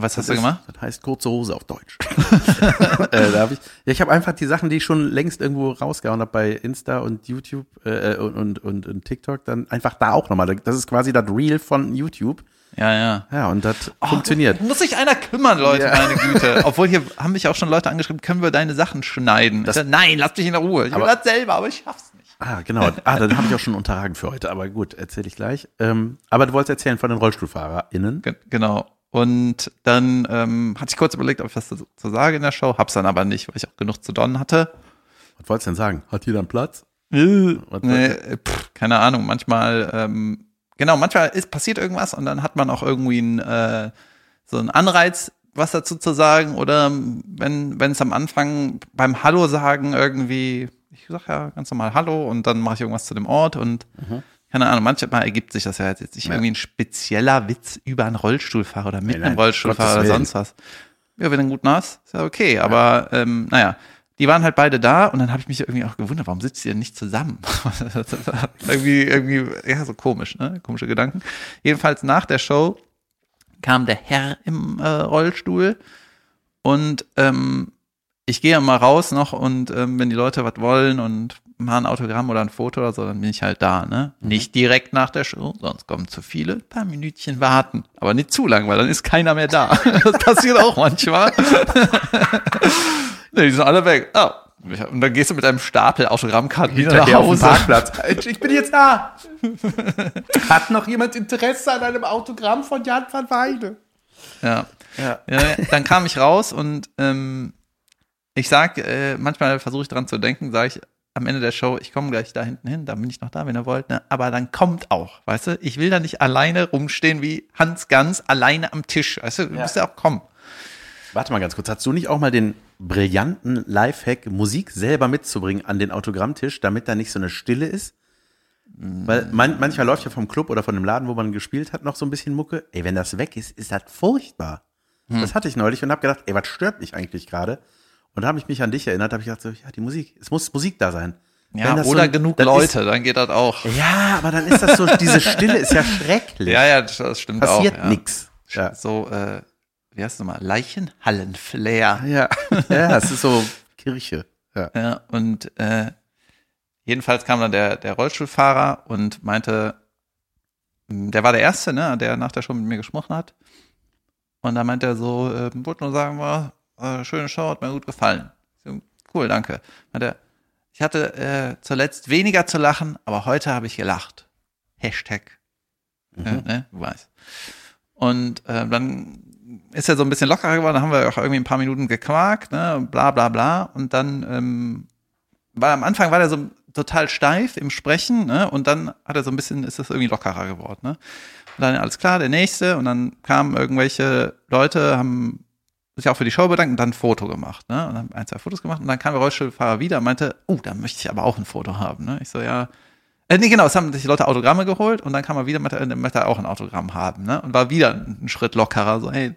Was hast Das du gemacht? Ist, das heißt kurze Hose auf Deutsch. äh, da hab ich, ja, ich habe einfach die Sachen, die ich schon längst irgendwo rausgehauen habe bei Insta und YouTube äh, und, und, und, und TikTok, dann einfach da auch nochmal. Das ist quasi das Reel von YouTube. Ja, ja. Ja, und das funktioniert. Muss sich einer kümmern, Leute, Ja. meine Güte. Obwohl hier haben mich auch schon Leute angeschrieben, können wir deine Sachen schneiden? Das- sag, nein, lass mich in Ruhe. Ich will Aber- das selber, aber ich schaff's nicht. Ah, genau. Ah, dann habe ich auch schon unterragen für heute. Aber gut, erzähle ich gleich. Ähm, aber du wolltest erzählen von den RollstuhlfahrerInnen. Ge- Genau. Und dann ähm, hatte ich kurz überlegt, ob ich was zu, zu sagen in der Show, hab's dann aber nicht, weil ich auch genug zu donnen hatte. Was wolltest du denn sagen? Hat jeder einen Platz? Was- nee, äh, pff, keine Ahnung, manchmal, ähm, genau, manchmal ist, passiert irgendwas und dann hat man auch irgendwie ein, äh, so einen Anreiz, was dazu zu sagen oder wenn wenn es am Anfang beim Hallo sagen irgendwie, ich sag ja ganz normal Hallo und dann mache ich irgendwas zu dem Ort und keine Ahnung, manchmal ergibt sich das ja jetzt nicht Ja. irgendwie ein spezieller Witz über einen Rollstuhlfahrer oder mit Nein, einem nein, Rollstuhlfahrer Gottes oder sonst was. Ja, wenn du gut hast, ist ja okay, aber ähm, naja, die waren halt beide da und dann habe ich mich irgendwie auch gewundert, warum sitzt ihr denn nicht zusammen? irgendwie, irgendwie, ja, so komisch, ne? Komische Gedanken. Jedenfalls nach der Show kam der Herr im äh, Rollstuhl und ähm, ich gehe mal raus noch und ähm, wenn die Leute was wollen und mal ein Autogramm oder ein Foto oder so, dann bin ich halt da, ne? Nicht direkt nach der Show, sonst kommen zu viele, ein paar Minütchen warten. Aber nicht zu lang, weil dann ist keiner mehr da. Das passiert auch manchmal. nee, die sind alle weg. Oh. Und dann gehst du mit einem Stapel Autogrammkarten wieder nach Hinterher auf Hause. Parkplatz. Ich bin jetzt da. Hat noch jemand Interesse an einem Autogramm von Jan van Weide? Ja. Ja. ja, dann kam ich raus und ähm, ich sag, äh, manchmal versuche ich dran zu denken, sage ich am Ende der Show, ich komme gleich da hinten hin, dann bin ich noch da, wenn ihr wollt, ne? aber dann kommt auch, weißt du, ich will da nicht alleine rumstehen wie Hans Ganz alleine am Tisch, weißt du, du musst ja auch kommen. Warte mal ganz kurz. Hast du nicht auch mal den brillanten Lifehack, Musik selber mitzubringen an den Autogrammtisch, damit da nicht so eine Stille ist? Weil man, manchmal läuft ja vom Club oder von dem Laden, wo man gespielt hat, noch so ein bisschen Mucke. Ey, wenn das weg ist, ist das furchtbar. Hm. Das hatte ich neulich und habe gedacht, ey, was stört mich eigentlich gerade? Und da habe ich mich an dich erinnert, habe ich gedacht, so, ja, die Musik, es muss Musik da sein. Ja, das oder so, genug das Leute, dann geht das auch. Ist, ja, aber dann ist das so, diese Stille ist ja schrecklich. Ja, ja, das, das stimmt Passiert auch. Ja. nix. Ja. So, äh, wie heißt es nochmal? Leichenhallenflair. Ja, ja, es ist so Kirche. Ja. Ja, und äh, jedenfalls kam dann der, der Rollstuhlfahrer und meinte, mh, der war der Erste, ne, der nach der Show mit mir gesprochen hat. Und da meinte er so, äh, wollte nur sagen, war äh, schöne Show, hat mir gut gefallen. So, cool, danke. Er, ich hatte äh, zuletzt weniger zu lachen, aber heute habe ich gelacht. Hashtag. Äh, ne, du weißt. Und äh, dann ist er so ein bisschen lockerer geworden, dann haben wir auch irgendwie ein paar Minuten gequakt, ne, bla bla bla. Und dann, ähm, weil am Anfang war er so total steif im Sprechen, ne? Und dann hat er so ein bisschen, ist das irgendwie lockerer geworden, ne? Und dann alles klar, der nächste, und dann kamen irgendwelche Leute, haben sich auch für die Show bedankt und dann ein Foto gemacht, ne? Und dann ein, zwei Fotos gemacht und dann kam der Rollstuhlfahrer wieder und meinte, oh, da möchte ich aber auch ein Foto haben, ne? Ich so, ja, äh, nee, genau, es haben sich Leute Autogramme geholt und dann kam er wieder, meinte, er möchte auch ein Autogramm haben, ne? Und war wieder einen Schritt lockerer, so, hey,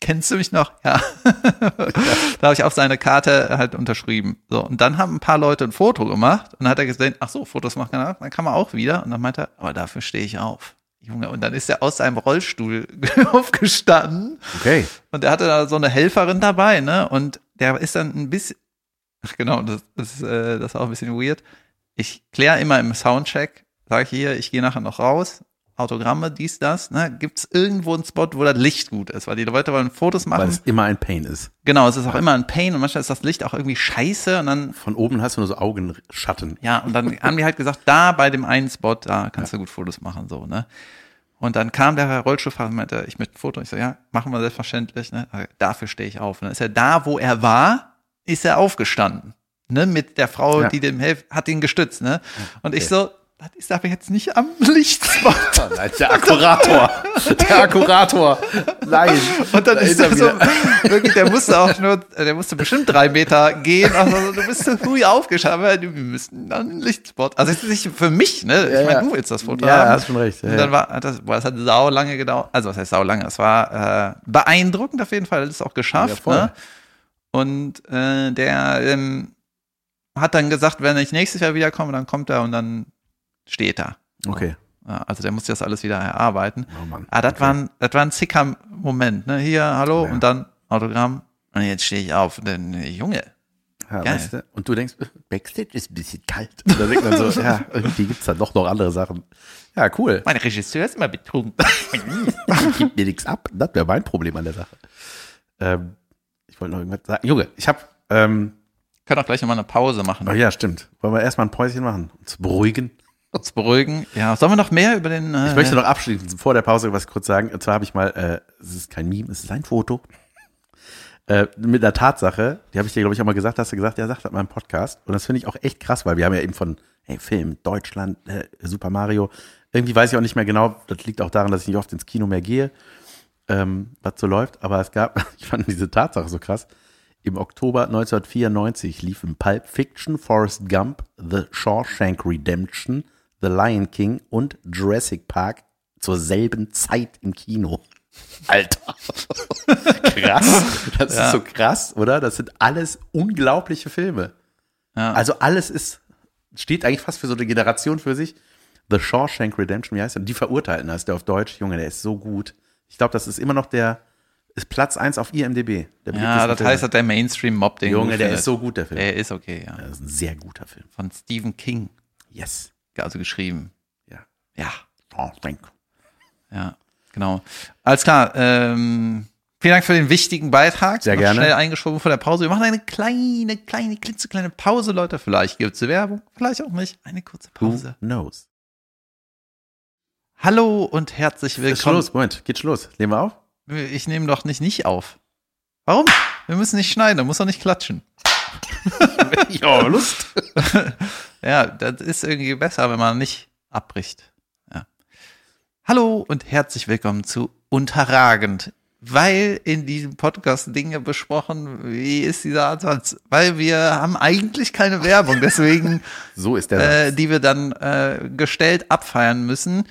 kennst du mich noch? Ja. da habe ich auf seine Karte halt unterschrieben. So, und dann haben ein paar Leute ein Foto gemacht und dann hat er gesehen, ach so, Fotos machen kann er, dann kam er auch wieder und dann meinte er, aber dafür stehe ich auf. Junge, und dann ist er aus seinem Rollstuhl aufgestanden Okay. und er hatte da so eine Helferin dabei, ne? Und der ist dann ein bisschen, ach genau, das, das, äh, das ist auch ein bisschen weird. Ich kläre immer im Soundcheck, sage ich hier, ich gehe nachher noch raus, Autogramme, dies, das, ne? Gibt es irgendwo einen Spot, wo das Licht gut ist? Weil die Leute wollen Fotos Weil machen. es immer ein Pain ist. Genau, es ist auch immer ein Pain und manchmal ist das Licht auch irgendwie scheiße und dann, Von oben hast du nur so Augenschatten. ja, und dann haben die halt gesagt, da bei dem einen Spot, da kannst du gut Fotos machen, so, ne? Und dann kam der Rollstuhlfahrer und meinte, ich möchte ein Foto. Ich so, ja, machen wir selbstverständlich, ne? Dafür stehe ich auf. Und dann ist er da, wo er war, ist er aufgestanden. Ne? Mit der Frau, Ja. die dem hilft, hat ihn gestützt, ne? Und ich so, das ist aber jetzt nicht am Lichtspot. Nein, der Akkurator. Der Akkurator. Nein. Und dann Da ist er so, wirklich, der musste auch nur, der musste bestimmt drei Meter gehen. Also, du bist so früh aufgestanden, aber wir müssen dann einen Lichtspot. Also, es ist nicht für mich, ne? Ich Ja, meine, ja. du willst das Foto Ja, haben. hast schon recht. Ja, Und dann war, das, boah, das hat sau lange gedauert. Also, was heißt sau lange? Es war äh, beeindruckend auf jeden Fall, das ist auch Ja, geschafft, ne? Und äh, der ähm, hat dann gesagt, wenn ich nächstes Jahr wiederkomme, dann kommt er und dann steht er. Okay. Also der muss das alles wieder erarbeiten. Oh Mann. Ah, das Okay. war ein, das war ein zicker Moment, ne? Hier, hallo, ja. und dann Autogramm. Und jetzt stehe ich auf. Äh, Junge, Ja, weißt du? Und du denkst, Backstage ist ein bisschen kalt. Und dann denkt man so, ja, irgendwie gibt's da doch noch andere Sachen. Ja, cool. mein Regisseur ist immer betrunken. Gib mir nichts ab. Das wäre mein Problem an der Sache. Ähm, ich wollte noch irgendwas sagen. Junge, ich habe, ähm, Können auch gleich nochmal eine Pause machen. oh ja, stimmt. Wollen wir erstmal ein Päuschen machen? Uns beruhigen. Uns beruhigen. Ja, sollen wir noch mehr über den. Äh, Ich möchte noch abschließend vor der Pause was kurz sagen. Und zwar habe ich mal, äh, es ist kein Meme, es ist ein Foto. äh, mit einer Tatsache, die habe ich dir, glaube ich, auch mal gesagt, hast du gesagt, ja, sagt das mal im Podcast. Und das finde ich auch echt krass, weil wir haben ja eben von, hey, Film, Deutschland, äh, Super Mario. Irgendwie weiß ich auch nicht mehr genau, das liegt auch daran, dass ich nicht oft ins Kino mehr gehe, ähm, was so läuft. Aber es gab, ich fand diese Tatsache so krass. Im Oktober 1994 liefen Pulp Fiction, Forrest Gump, The Shawshank Redemption, The Lion King und Jurassic Park zur selben Zeit im Kino. Alter. krass. Das Ja. ist so krass, oder? Das sind alles unglaubliche Filme. Ja. Also alles ist, steht eigentlich fast für so eine Generation für sich. The Shawshank Redemption, wie heißt der? Die Verurteilten heißt der auf Deutsch. Junge, der ist so gut. Ich glaube, das ist immer noch der, ist Platz eins auf IMDb. Der ja, das Filme. heißt, der Mainstream-Mob den Junge, der findet. ist so gut, der Film. Der ist okay, ja. Das ist ein sehr guter Film. Von Stephen King, Yes. Also geschrieben. Ja. Ja, Shawshank. ja, genau. Alles klar. Ähm, vielen Dank für den wichtigen Beitrag. Sehr Noch gerne. Schnell eingeschoben vor der Pause. Wir machen eine kleine, kleine, klitzekleine Pause, Leute. Vielleicht gibt's Werbung, vielleicht auch nicht. Eine kurze Who Pause. knows? Hallo und herzlich Ist willkommen. Schluss, Moment, geht Schluss. Nehmen wir auf? Ich nehme doch nicht nicht auf. Warum? Wir müssen nicht schneiden, da muss doch nicht klatschen. ja, Lust. Ja, das ist irgendwie besser, wenn man nicht abbricht. Ja. Hallo und herzlich willkommen zu Unterragend. Weil in diesem Podcast Dinge besprochen, wie ist dieser Ansatz? Weil wir haben eigentlich keine Werbung, deswegen, So ist der äh, die wir dann äh, gestellt abfeiern müssen.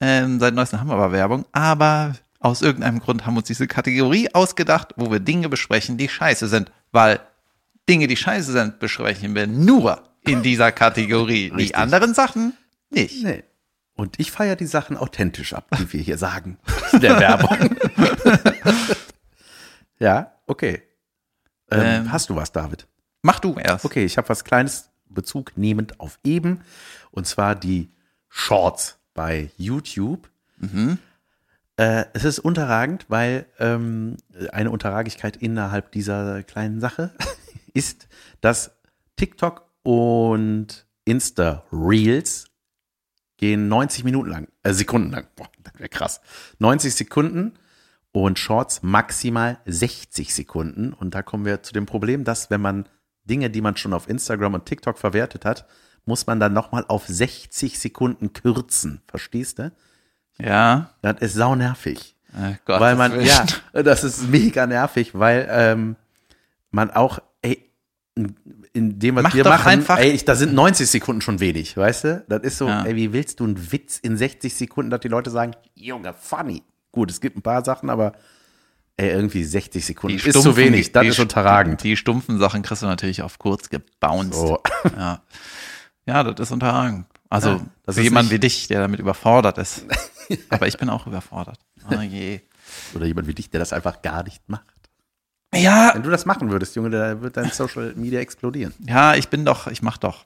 Ähm, seit neuestem haben wir aber Werbung, aber aus irgendeinem Grund haben wir uns diese Kategorie ausgedacht, wo wir Dinge besprechen, die scheiße sind. Weil Dinge, die scheiße sind, besprechen wir nur in dieser Kategorie. Die Richtig. anderen Sachen nicht. Nee. Und ich feiere die Sachen authentisch ab, die wir hier sagen. In der Werbung. ja, okay. Ähm, Ähm. hast du was, David? Mach du erst. Okay, ich habe was Kleines Bezug nehmend auf eben. Und zwar die Shorts bei YouTube. Äh, es ist unterragend, weil ähm, eine Unterragigkeit innerhalb dieser kleinen Sache ist, dass TikTok und Insta Reels gehen 90 Minuten lang, äh, Sekunden lang. Boah, das wäre krass. 90 Sekunden und Shorts maximal 60 Sekunden. Und da kommen wir zu dem Problem, dass wenn man Dinge, die man schon auf Instagram und TikTok verwertet hat, muss man dann nochmal auf 60 Sekunden kürzen. Verstehst du? Ja. Das ist sau nervig. Äh, Gott, weil man, ja, das ist mega nervig, weil ähm, man auch, in- dem, was Mach wir doch machen, einfach- ey, ich, da sind 90 Sekunden schon wenig, weißt du? Das ist so, Ja. ey, wie willst du einen Witz in 60 Sekunden, dass die Leute sagen, Junge, funny. Gut, es gibt ein paar Sachen, aber ey, irgendwie 60 Sekunden ist zu wenig, das die ist unterragend. Die, die stumpfen Sachen kriegst du natürlich auf kurz gebounced. So. Ja. ja, das ist unterragend. Also Ja, das ist jemand nicht- wie dich, der damit überfordert ist. Aber ich bin auch überfordert. Oh je. Oder jemand wie dich, der das einfach gar nicht macht. Ja, Wenn du das machen würdest, Junge, da wird dein Social Media explodieren. ja, ich bin doch, ich mach doch.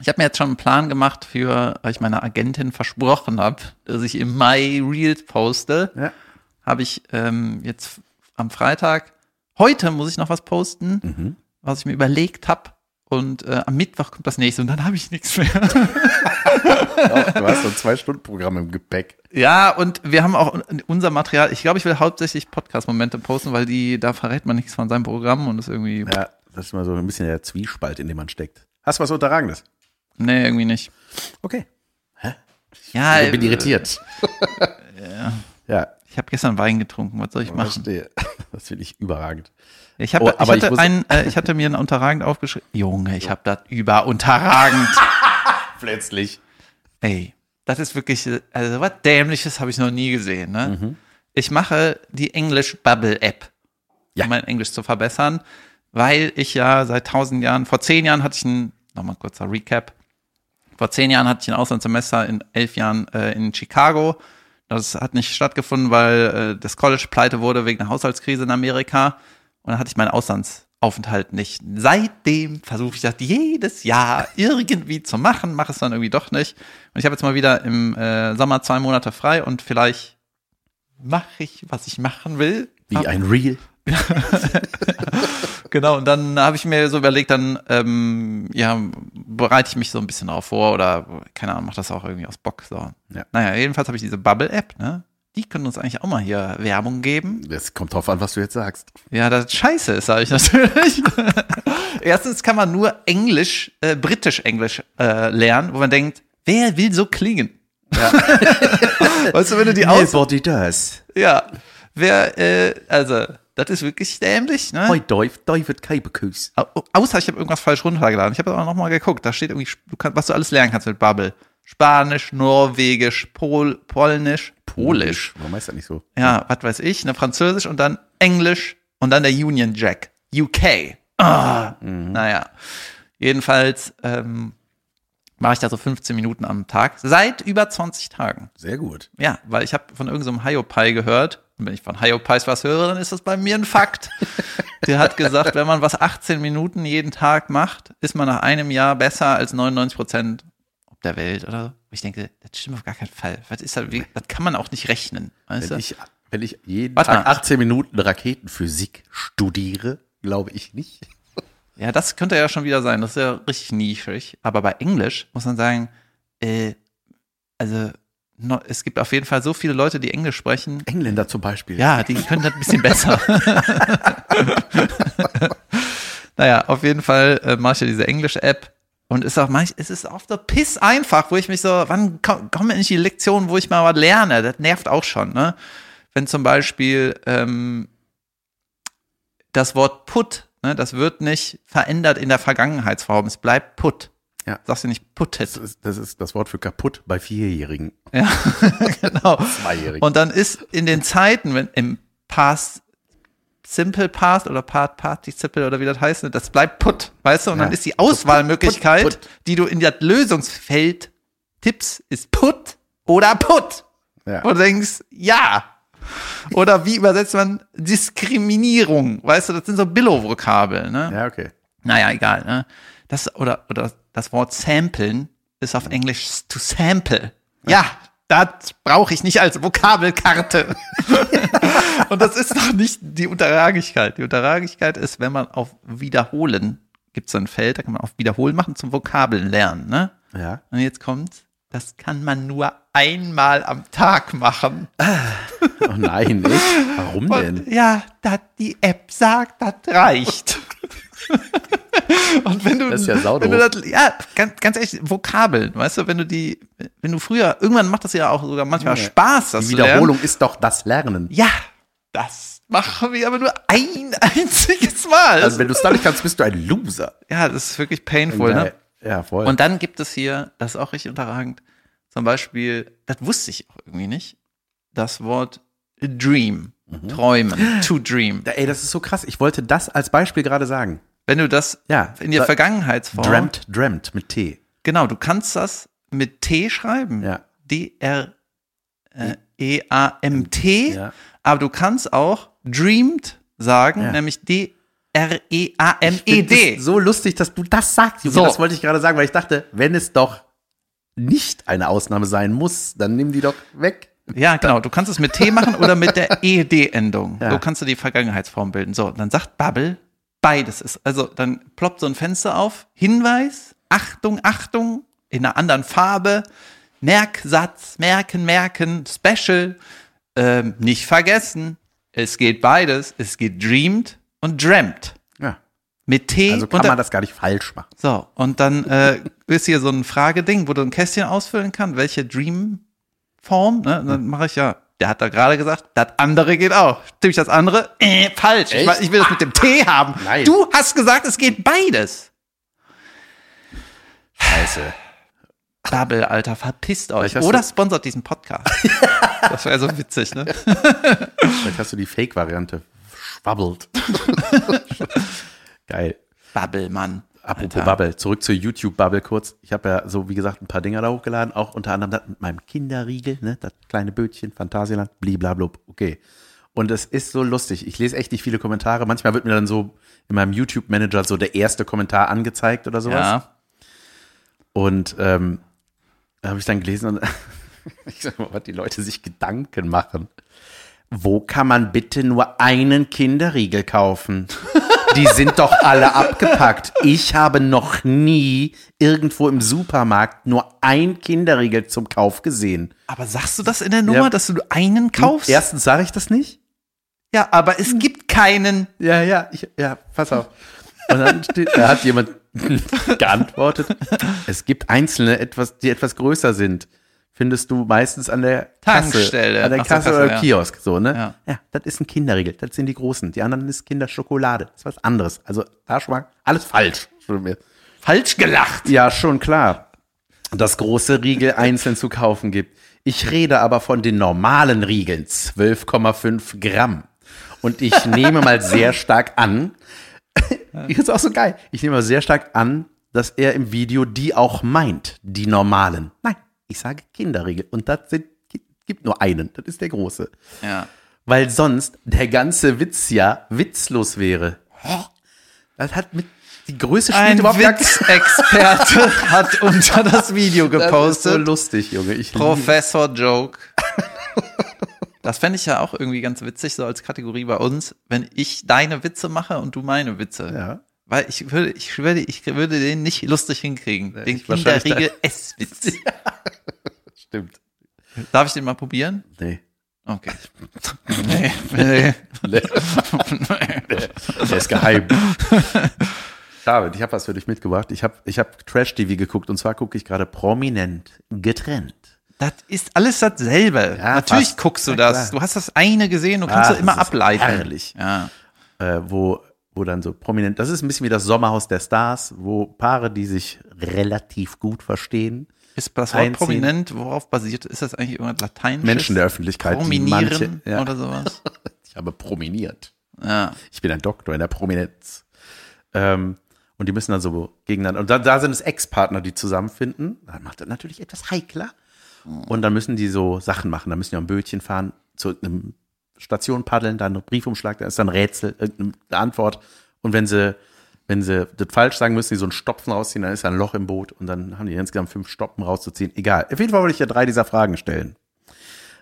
Ich habe mir jetzt schon einen Plan gemacht für, weil ich meiner Agentin versprochen habe, dass ich im Mai Reels poste. Ja. Habe ich ähm, jetzt am Freitag, heute muss ich noch was posten, Mhm. was ich mir überlegt habe. Und äh, am Mittwoch kommt das nächste und dann habe ich nichts mehr. Doch, du hast so ein Zwei-Stunden-Programm im Gepäck. Ja, und wir haben auch unser Material. Ich glaube, ich will hauptsächlich Podcast-Momente posten, weil die, da verrät man nichts von seinem Programm und ist irgendwie, Ja, das ist mal so ein bisschen der Zwiespalt, in dem man steckt. Hast du was Unterragendes? nee, irgendwie nicht. Okay. Ja, Ich bin äh, irritiert. ja. ich habe gestern Wein getrunken, was soll ich machen? Verstehe. Das finde ich überragend. Ich, hab, Oh, ich, aber ich hatte muss- ein, äh, ich hatte mir ein unterragend aufgeschrieben. Junge, ich habe das über unterragend. Plötzlich. Ey, das ist wirklich, äh, also was Dämliches habe ich noch nie gesehen. Ne? Mhm. Ich mache die English Bubble App, Ja. um mein Englisch zu verbessern, weil ich ja seit tausend Jahren, vor zehn Jahren hatte ich ein, nochmal kurzer Recap, vor zehn Jahren hatte ich ein Auslandssemester in elf Jahren äh, in Chicago. Das hat nicht stattgefunden, weil äh, das College pleite wurde wegen einer Haushaltskrise in Amerika. Und dann hatte ich meinen Auslandsaufenthalt nicht. Seitdem versuche ich das jedes Jahr irgendwie zu machen, mache es dann irgendwie doch nicht. Und ich habe jetzt mal wieder im äh, Sommer zwei Monate frei und vielleicht mache ich, was ich machen will. Wie ein Reel. Genau, und dann habe ich mir so überlegt, dann ähm, ja, bereite ich mich so ein bisschen darauf vor oder keine Ahnung, mache das auch irgendwie aus Bock. So. Ja. Naja, jedenfalls habe ich diese Bubble-App, ne? Die können uns eigentlich auch mal hier Werbung geben. Das kommt drauf an, was du jetzt sagst. Ja, das scheiße ist, sage ich natürlich. Erstens kann man nur Englisch, äh, britisch-Englisch äh, lernen, wo man denkt, wer will so klingen? weißt du, wenn du die aus... Nobody does. Ja, wer, äh, also, das ist wirklich dämlich, ne? Hi, Dave, David Kabekus. Au- Außer ich habe irgendwas falsch runtergeladen. Ich habe aber noch mal geguckt. Da steht irgendwie, du kannst, was du alles lernen kannst mit Bubble. Spanisch, Norwegisch, Pol, Polnisch, Polisch. Warum heißt das nicht so? Ja, was weiß ich, ne, Französisch und dann Englisch und dann der Union Jack. UK. Ah, Naja. Jedenfalls ähm, mache ich da so 15 Minuten am Tag. Seit über 20 Tagen. Sehr gut. Ja, weil ich habe von irgendeinem so Hiopai gehört. Und wenn ich von Hiopais was höre, dann ist das bei mir ein Fakt. Der hat gesagt, wenn man was 18 Minuten jeden Tag macht, ist man nach einem Jahr besser als 99 Prozent der Welt oder so. Ich denke, das stimmt auf gar keinen Fall. Was ist das, wie, das kann man auch nicht rechnen. Weißt Wenn du? ich, wenn ich jeden Warte Tag mal. 18 Minuten Raketenphysik studiere, glaube ich nicht. Ja, das könnte ja schon wieder sein. Das ist ja richtig nischig. Aber bei Englisch muss man sagen, äh, also no, es gibt auf jeden Fall so viele Leute, die Englisch sprechen. Engländer zum Beispiel. Ja, die können das ein bisschen besser. naja, auf jeden Fall äh, mache ich ja diese Englisch-App und ist auch manch, es ist auf der Piss einfach, wo ich mich so, wann ko- kommen endlich die Lektionen, wo ich mal was lerne? Das nervt auch schon, ne? Wenn zum Beispiel ähm, das Wort put, ne, das wird nicht verändert in der Vergangenheitsform, es bleibt put. Ja. Sagst du nicht put Das ist, das ist das Wort für kaputt bei Vierjährigen. Ja, genau. Zweijährigen. Und dann ist in den Zeiten, wenn im Past Simple Past oder Part Participle oder wie das heißt, ne, das bleibt put, weißt du? Und dann Ja. ist die Auswahlmöglichkeit, Put, put, die du in das Lösungsfeld tippst, ist put oder put. Ja. Und du denkst, ja. Oder wie übersetzt man Diskriminierung? Weißt du, das sind so Billo-Vokabeln, ne? ja, okay. Naja, egal. Ne? Das, oder, oder das Wort samplen ist auf Englisch to sample. Ja, das brauche ich nicht als Vokabelkarte. Und das ist noch nicht die Unterragigkeit. Die Unterragigkeit ist, wenn man auf Wiederholen, gibt es so ein Feld, da kann man auf Wiederholen machen zum Vokabeln lernen. Ne? Ja. Und jetzt kommt, das kann man nur einmal am Tag machen. Oh nein, nicht? Warum denn? Und ja, dat die App sagt, das reicht. Und wenn du, Das ist ja wenn du das, ja, ganz, ganz ehrlich, Vokabeln, weißt du, wenn du die, wenn du früher, irgendwann macht das ja auch sogar manchmal Ja. Spaß, das Die. Wiederholung ist doch das Lernen. Ja, das machen wir aber nur ein einziges Mal. Also wenn du es da nicht kannst, bist du ein Loser. ja, das ist wirklich painful, ne? Ja, voll. Und dann gibt es hier, das ist auch richtig unterragend, zum Beispiel, das wusste ich auch irgendwie nicht, das Wort dream, Mhm. träumen, to dream. Ey, das ist so krass. Ich wollte das als Beispiel gerade sagen. Wenn du das Ja. in der Vergangenheitsform, Dreamt, dreamt mit T. genau, du kannst das mit T schreiben, Ja. D-R-E-A-M-T, Ja. aber du kannst auch dreamed sagen, Ja. nämlich D-R-E-A-M-E-D. es so lustig, dass du das sagst. So. Das wollte ich gerade sagen, weil ich dachte, wenn es doch nicht eine Ausnahme sein muss, dann nimm die doch weg. Ja, genau. Du kannst es mit T machen oder mit der ED-Endung. Ja. So kannst du die Vergangenheitsform bilden. So, dann sagt Bubble, beides ist. Also dann ploppt so ein Fenster auf. Hinweis, Achtung, Achtung, in einer anderen Farbe. Merksatz, merken, merken, Special. Ähm, nicht vergessen, es geht beides. Es geht dreamed und dreamt. Ja. Mit T Also kann man das gar nicht falsch machen. so, und dann äh, ist hier so ein Frageding, wo du ein Kästchen ausfüllen kannst, welche Dream-Form, ne? Dann mache ich ja, der hat da gerade gesagt, das andere geht auch. Ich das andere? Äh, falsch. Ich, ich will das mit dem T haben. Nein. Du hast gesagt, es geht beides. Scheiße. Bubble, Alter, verpisst euch. Oder du- sponsert diesen Podcast. das wäre so witzig, ne? Vielleicht hast du die Fake-Variante. Schwabbelt. Geil. Bubble, Mann. Apropos Alter. Bubble, zurück zur YouTube-Bubble kurz. Ich habe ja so, wie gesagt, ein paar Dinger da hochgeladen, auch unter anderem das mit meinem Kinderriegel, ne, das kleine Bötchen, Phantasialand, bliblablub, okay. Und es ist so lustig. Ich lese echt nicht viele Kommentare. Manchmal wird mir dann so in meinem YouTube-Manager so der erste Kommentar angezeigt oder sowas. Ja. Und ähm, da habe ich dann gelesen und ich sag mal, was die Leute sich Gedanken machen. Wo kann man bitte nur einen Kinderriegel kaufen? Die sind doch alle abgepackt. Ich habe noch nie irgendwo im Supermarkt nur ein Kinderriegel zum Kauf gesehen. Aber sagst du das in der Nummer, Ja. dass du einen kaufst? Erstens sage ich das nicht. Ja, aber es gibt keinen. Ja, ja, ich, ja, pass auf. Und dann steht, da hat jemand geantwortet, es gibt einzelne, etwas, die etwas größer sind. Findest du meistens an der Kasse, Tankstelle. an der Ach Kasse, Kasse, oder ja. Kiosk, so, ne? Ja. Ja. das ist ein Kinderriegel, das sind die großen. Die anderen ist Kinderschokolade, das ist was anderes. Also, da schon mal alles falsch. Falsch gelacht. Ja, schon klar. Dass große Riegel einzeln zu kaufen gibt. Ich rede aber von den normalen Riegeln, 12,5 Gramm. Und ich nehme mal sehr stark an, ist auch so geil, ich nehme mal sehr stark an, dass er im Video die auch meint, die normalen. Nein, ich sage Kinderriegel. Und das sind, gibt nur einen, das ist der große. Ja. Weil sonst der ganze Witz ja witzlos wäre. Hä? Das hat mit, die Größe spielt Ein überhaupt Witzexperte hat unter das Video Das ist so gepostet. lustig, Junge. Ich liebe- Professor Joke. Das fände ich ja auch irgendwie ganz witzig, so als Kategorie bei uns, wenn ich deine Witze mache und du meine Witze. Ja. Weil ich würde, ich schwöre, ich würde den nicht lustig hinkriegen. Den ich Kinderriegel S-Witz. Stimmt. Darf ich den mal probieren? Nee. Okay. nee, nee. nee. Der ist geheim. David, ich habe was für dich mitgebracht. Ich habe ich hab Trash-TV geguckt und zwar gucke ich gerade prominent getrennt. Das ist alles dasselbe. Ja, Natürlich fast. guckst du Ja, das. klar. Du hast das eine gesehen, du kannst Ah, du immer ableiten. herrlich. Ja. Äh, wo, wo dann so prominent, das ist ein bisschen wie das Sommerhaus der Stars, wo Paare, die sich relativ gut verstehen, Ist das Wort prominent, worauf basiert? Ist das eigentlich irgendwas Lateinisches? Menschen der Öffentlichkeit, Prominieren manche, ja, oder sowas? ich habe prominiert. Ja. Ich bin ein Doktor in der Prominenz. Ähm, und die müssen dann so gegeneinander. Und da, da sind es Ex-Partner, die zusammenfinden. Dann macht das natürlich etwas heikler. Und dann müssen die so Sachen machen. Dann müssen die am Bötchen fahren, zu einem Station paddeln, dann einen Briefumschlag, da ist dann ein Rätsel, irgendeine Antwort. Und wenn sie, wenn sie das falsch sagen, müssen die so einen Stopfen rausziehen, dann ist da ein Loch im Boot und dann haben die insgesamt fünf Stoppen rauszuziehen. Egal. Auf jeden Fall wollte ich ja drei dieser Fragen stellen.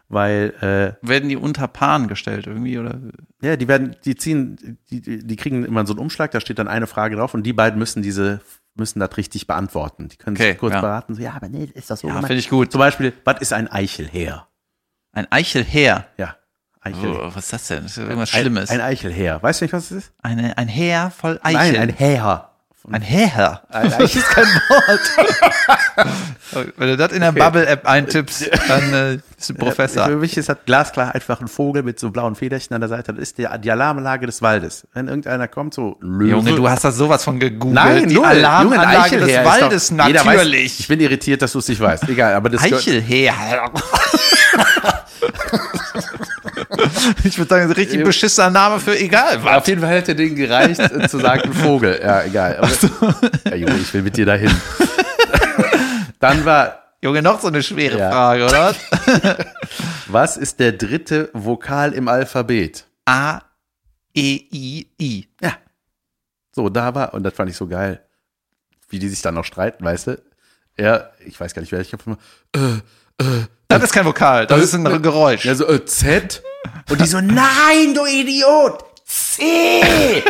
Weil äh, Werden die unter Paaren gestellt irgendwie oder? ja, die werden, die ziehen, die, die kriegen immer so einen Umschlag, da steht dann eine Frage drauf und die beiden müssen diese, müssen das richtig beantworten. Die können Okay, sich kurz ja. beraten, so, ja, aber nee, ist das so? Ja, finde ich gut. Zum Beispiel, was ist ein Eichelheer? Ein Eichelheer. Ja, Eichel. Oh, was ist das denn? Das ist irgendwas ein, Schlimmes. Ein Eichelheer. Weißt du nicht, was es ist? Eine, ein Heer voll Eichel. Nein, ein Heer. ein Heer. Ein Eichel ist kein Wort. Wenn du das in der Bubble-App eintippst, dann äh, bist du Professor. Für mich ist das glasklar einfach ein Vogel mit so blauen Federchen an der Seite. Das ist die, die Alarmanlage des Waldes. Wenn irgendeiner kommt, so Löwe. Junge, du hast das sowas von gegoogelt. Nein, die null. Junge, Alarmanlage des Eichelheer ist Waldes, doch- jeder weiß- natürlich. ich bin irritiert, dass du es nicht weißt. Egal, aber das Eichelheer. ich würde sagen, richtig beschissener Name für egal Auf was. jeden Fall hätte den gereicht, äh, zu sagen Vogel. Ja, egal. Aber, ja, Junge, ich will mit dir dahin. Dann war, Junge, noch so eine schwere Ja. Frage, oder? was ist der dritte Vokal im Alphabet? A, E, I, I. Ja. So, da war, und das fand ich so geil, wie die sich dann noch streiten, weißt du? Er, ich weiß gar nicht, wer, ich habe immer, Das ist kein Vokal, das ist ein Geräusch. ja, so, äh, Z. Und die so, nein, du Idiot! C!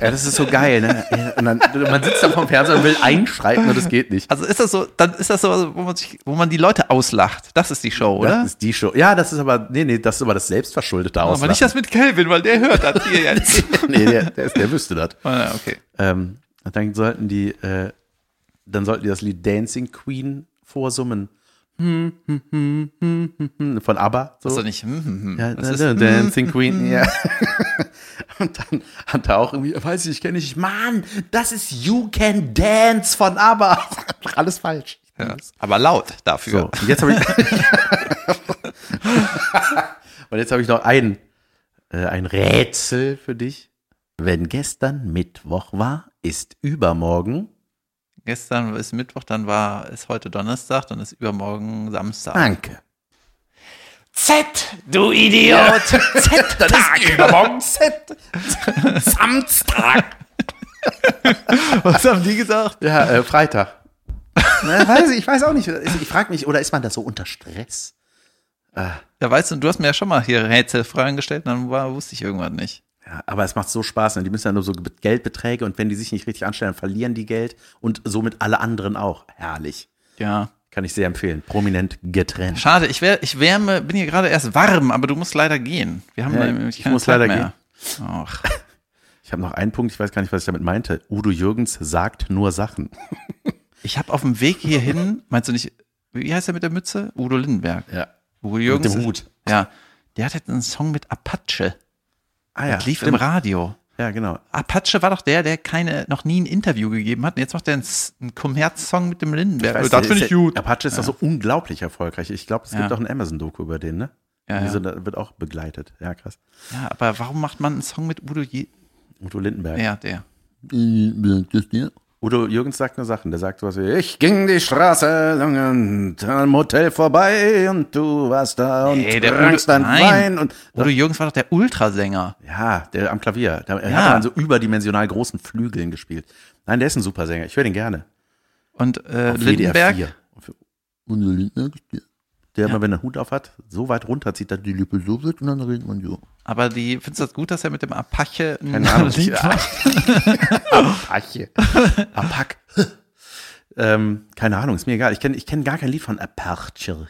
ja, das ist so geil, ne? Ja, Und dann, man sitzt da vorm Fernseher und will einschreiten und das geht nicht. Also ist das so, dann ist das so, wo man, sich, wo man die Leute auslacht. Das ist die Show, oder? Das ist die Show. Ja, das ist aber, nee, nee, das ist aber das selbstverschuldete Aber Auslachen. nicht das mit Kelvin, weil der hört das hier jetzt. nee, der, der, ist, der wüsste das. Ah, okay. Ähm, dann sollten die, äh, dann sollten die das Lied Dancing Queen vorsummen. Hm, hm, hm, hm, hm, hm, Von ABBA. So. Das ist doch nicht. Ja, das da- ist, da- Dancing Queen, ja. Und dann hat er auch irgendwie, weiß ich, kenne ich, Mann, das ist You Can Dance von ABBA. Alles falsch. ja, aber laut dafür. So, und jetzt habe ich. und jetzt habe ich noch ein, äh, ein Rätsel für dich. Wenn gestern Mittwoch war, ist übermorgen. Gestern ist Mittwoch, dann war es heute Donnerstag, dann ist übermorgen Samstag. Danke. Z, du Idiot! Z, das ist übermorgen Z. Samstag. Was haben die gesagt? Ja, äh, Freitag. Na, weiß ich, ich weiß auch nicht. Ich frage mich, oder ist man da so unter Stress? Ja, weißt du, du hast mir ja schon mal hier Rätselfragen gestellt, dann war, wusste ich irgendwann nicht. Ja, aber es macht so Spaß. Ne? Die müssen ja nur so Geldbeträge und wenn die sich nicht richtig anstellen, verlieren die Geld und somit alle anderen auch. Herrlich. Ja. Kann ich sehr empfehlen. Prominent getrennt. Schade, ich, wär, ich wärme, bin hier gerade erst warm, aber du musst leider gehen. Wir haben Ja, nämlich ich muss Zeit leider mehr. Ach, Ich habe noch einen Punkt, ich weiß gar nicht, was ich damit meinte. Udo Jürgens sagt nur Sachen. ich habe auf dem Weg hierhin, meinst du nicht, wie heißt er mit der Mütze? Udo Lindenberg. Ja. Udo Jürgens. dem ist- Hut. Ja. Der hat jetzt einen Song mit Apache. Ah ja. Das lief stimmt. im Radio. Ja, genau. Apache war doch der, der keine, noch nie ein Interview gegeben hat. Und jetzt macht er einen, Kommerz-Song mit dem Lindenberg. Weißt du, das finde ist ich ja- gut. Apache ist doch so unglaublich erfolgreich. Ich glaube, es gibt Ja. auch ein Amazon-Doku über den, ne? Ja, Die ja. wird auch begleitet. Ja, krass. Ja, aber warum macht man einen Song mit Udo Je Udo Lindenberg. Ja, der. Udo Jürgens sagt nur Sachen. Der sagt sowas wie, ich ging die Straße lang und am Hotel vorbei und du warst da und Ey, der Udo- nein. Wein und Udo Jürgens war doch der Ultrasänger. ja, der am Klavier. Der, er Ja. hat dann so überdimensional großen Flügeln gespielt. Nein, der ist ein super Sänger. Ich höre den gerne. Und äh, Lindenberg. WDR 4. Und der Lindenberg, der, der immer, wenn er einen Hut auf hat, so weit runter zieht, dass die Lippe so wird und dann redet man so. Aber die, findest du das gut, dass er mit dem Apache ein. Lied macht? Apache. Apak. ähm, keine Ahnung, ist mir egal. Ich kenne ich kenn gar kein Lied von Apache.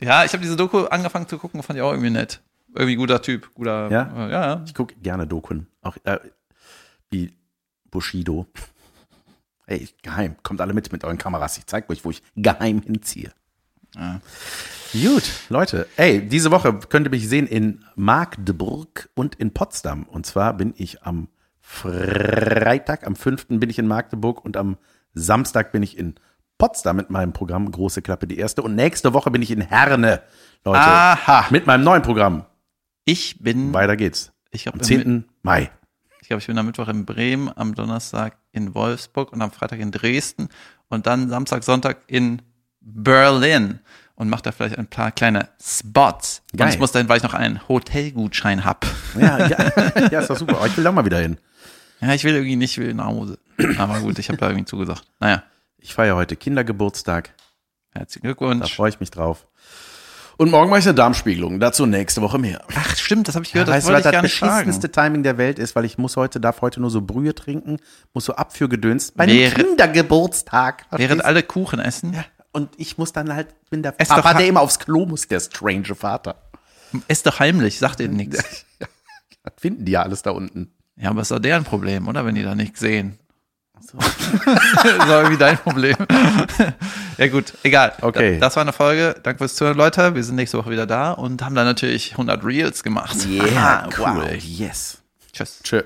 Ja, ich habe diese Doku angefangen zu gucken, fand ich auch irgendwie nett. Irgendwie guter Typ, guter. Ja? äh, ja, ja. Ich gucke gerne Dokun. Auch äh, wie Bushido. Ey, geheim. Kommt alle mit mit euren Kameras. Ich zeig euch, wo ich geheim hinziehe. Ja. Gut, Leute. Ey, diese Woche könnt ihr mich sehen in Magdeburg und in Potsdam. Und zwar bin ich am Freitag, am 5. bin ich in Magdeburg und am Samstag bin ich in Potsdam mit meinem Programm Große Klappe, die erste. Und nächste Woche bin ich in Herne, Leute. Aha. Mit meinem neuen Programm. Ich bin, Weiter geht's. ich glaube, Am 10. Mai. ich, glaub, ich bin am Mittwoch in Bremen, am Donnerstag in Wolfsburg und am Freitag in Dresden und dann Samstag, Sonntag in Berlin und mache da vielleicht ein paar kleine Spots. Geil. Und ich muss dahin, weil ich noch einen Hotelgutschein hab. Ja, ja, ja, ist doch super. Aber ich will da mal wieder hin. Ja, ich will irgendwie nicht, ich will nach Hause. Aber gut, ich habe da irgendwie zugesagt. Naja, Ich feiere heute Kindergeburtstag. herzlichen Da Glückwunsch. freue ich mich drauf. Und morgen mache ich eine Darmspiegelung. Dazu nächste Woche mehr. Ach, stimmt, das habe ich gehört, weißt das du, was wollte ich das gar nicht sagen. beschissenste Timing der Welt ist, weil ich muss heute, darf heute nur so Brühe trinken, muss so Abführgedöns bei einem Wäre- Kindergeburtstag. Während alle Kuchen essen, du? ja, und ich muss dann halt, bin der Ess Papa, der immer aufs Klo muss, der strange Vater. ess doch heimlich, sagt denen nichts. Das finden die ja alles da unten. Ja, aber ist doch deren Problem, oder? Wenn die da nichts sehen. So. das war irgendwie dein Problem. ja, gut, egal. Okay. Da- Das war eine Folge. Danke fürs Zuhören, Leute. Wir sind nächste Woche wieder da und haben dann natürlich 100 Reels gemacht. Yeah, Ah, cool. wow, yes. Tschüss. Tschö.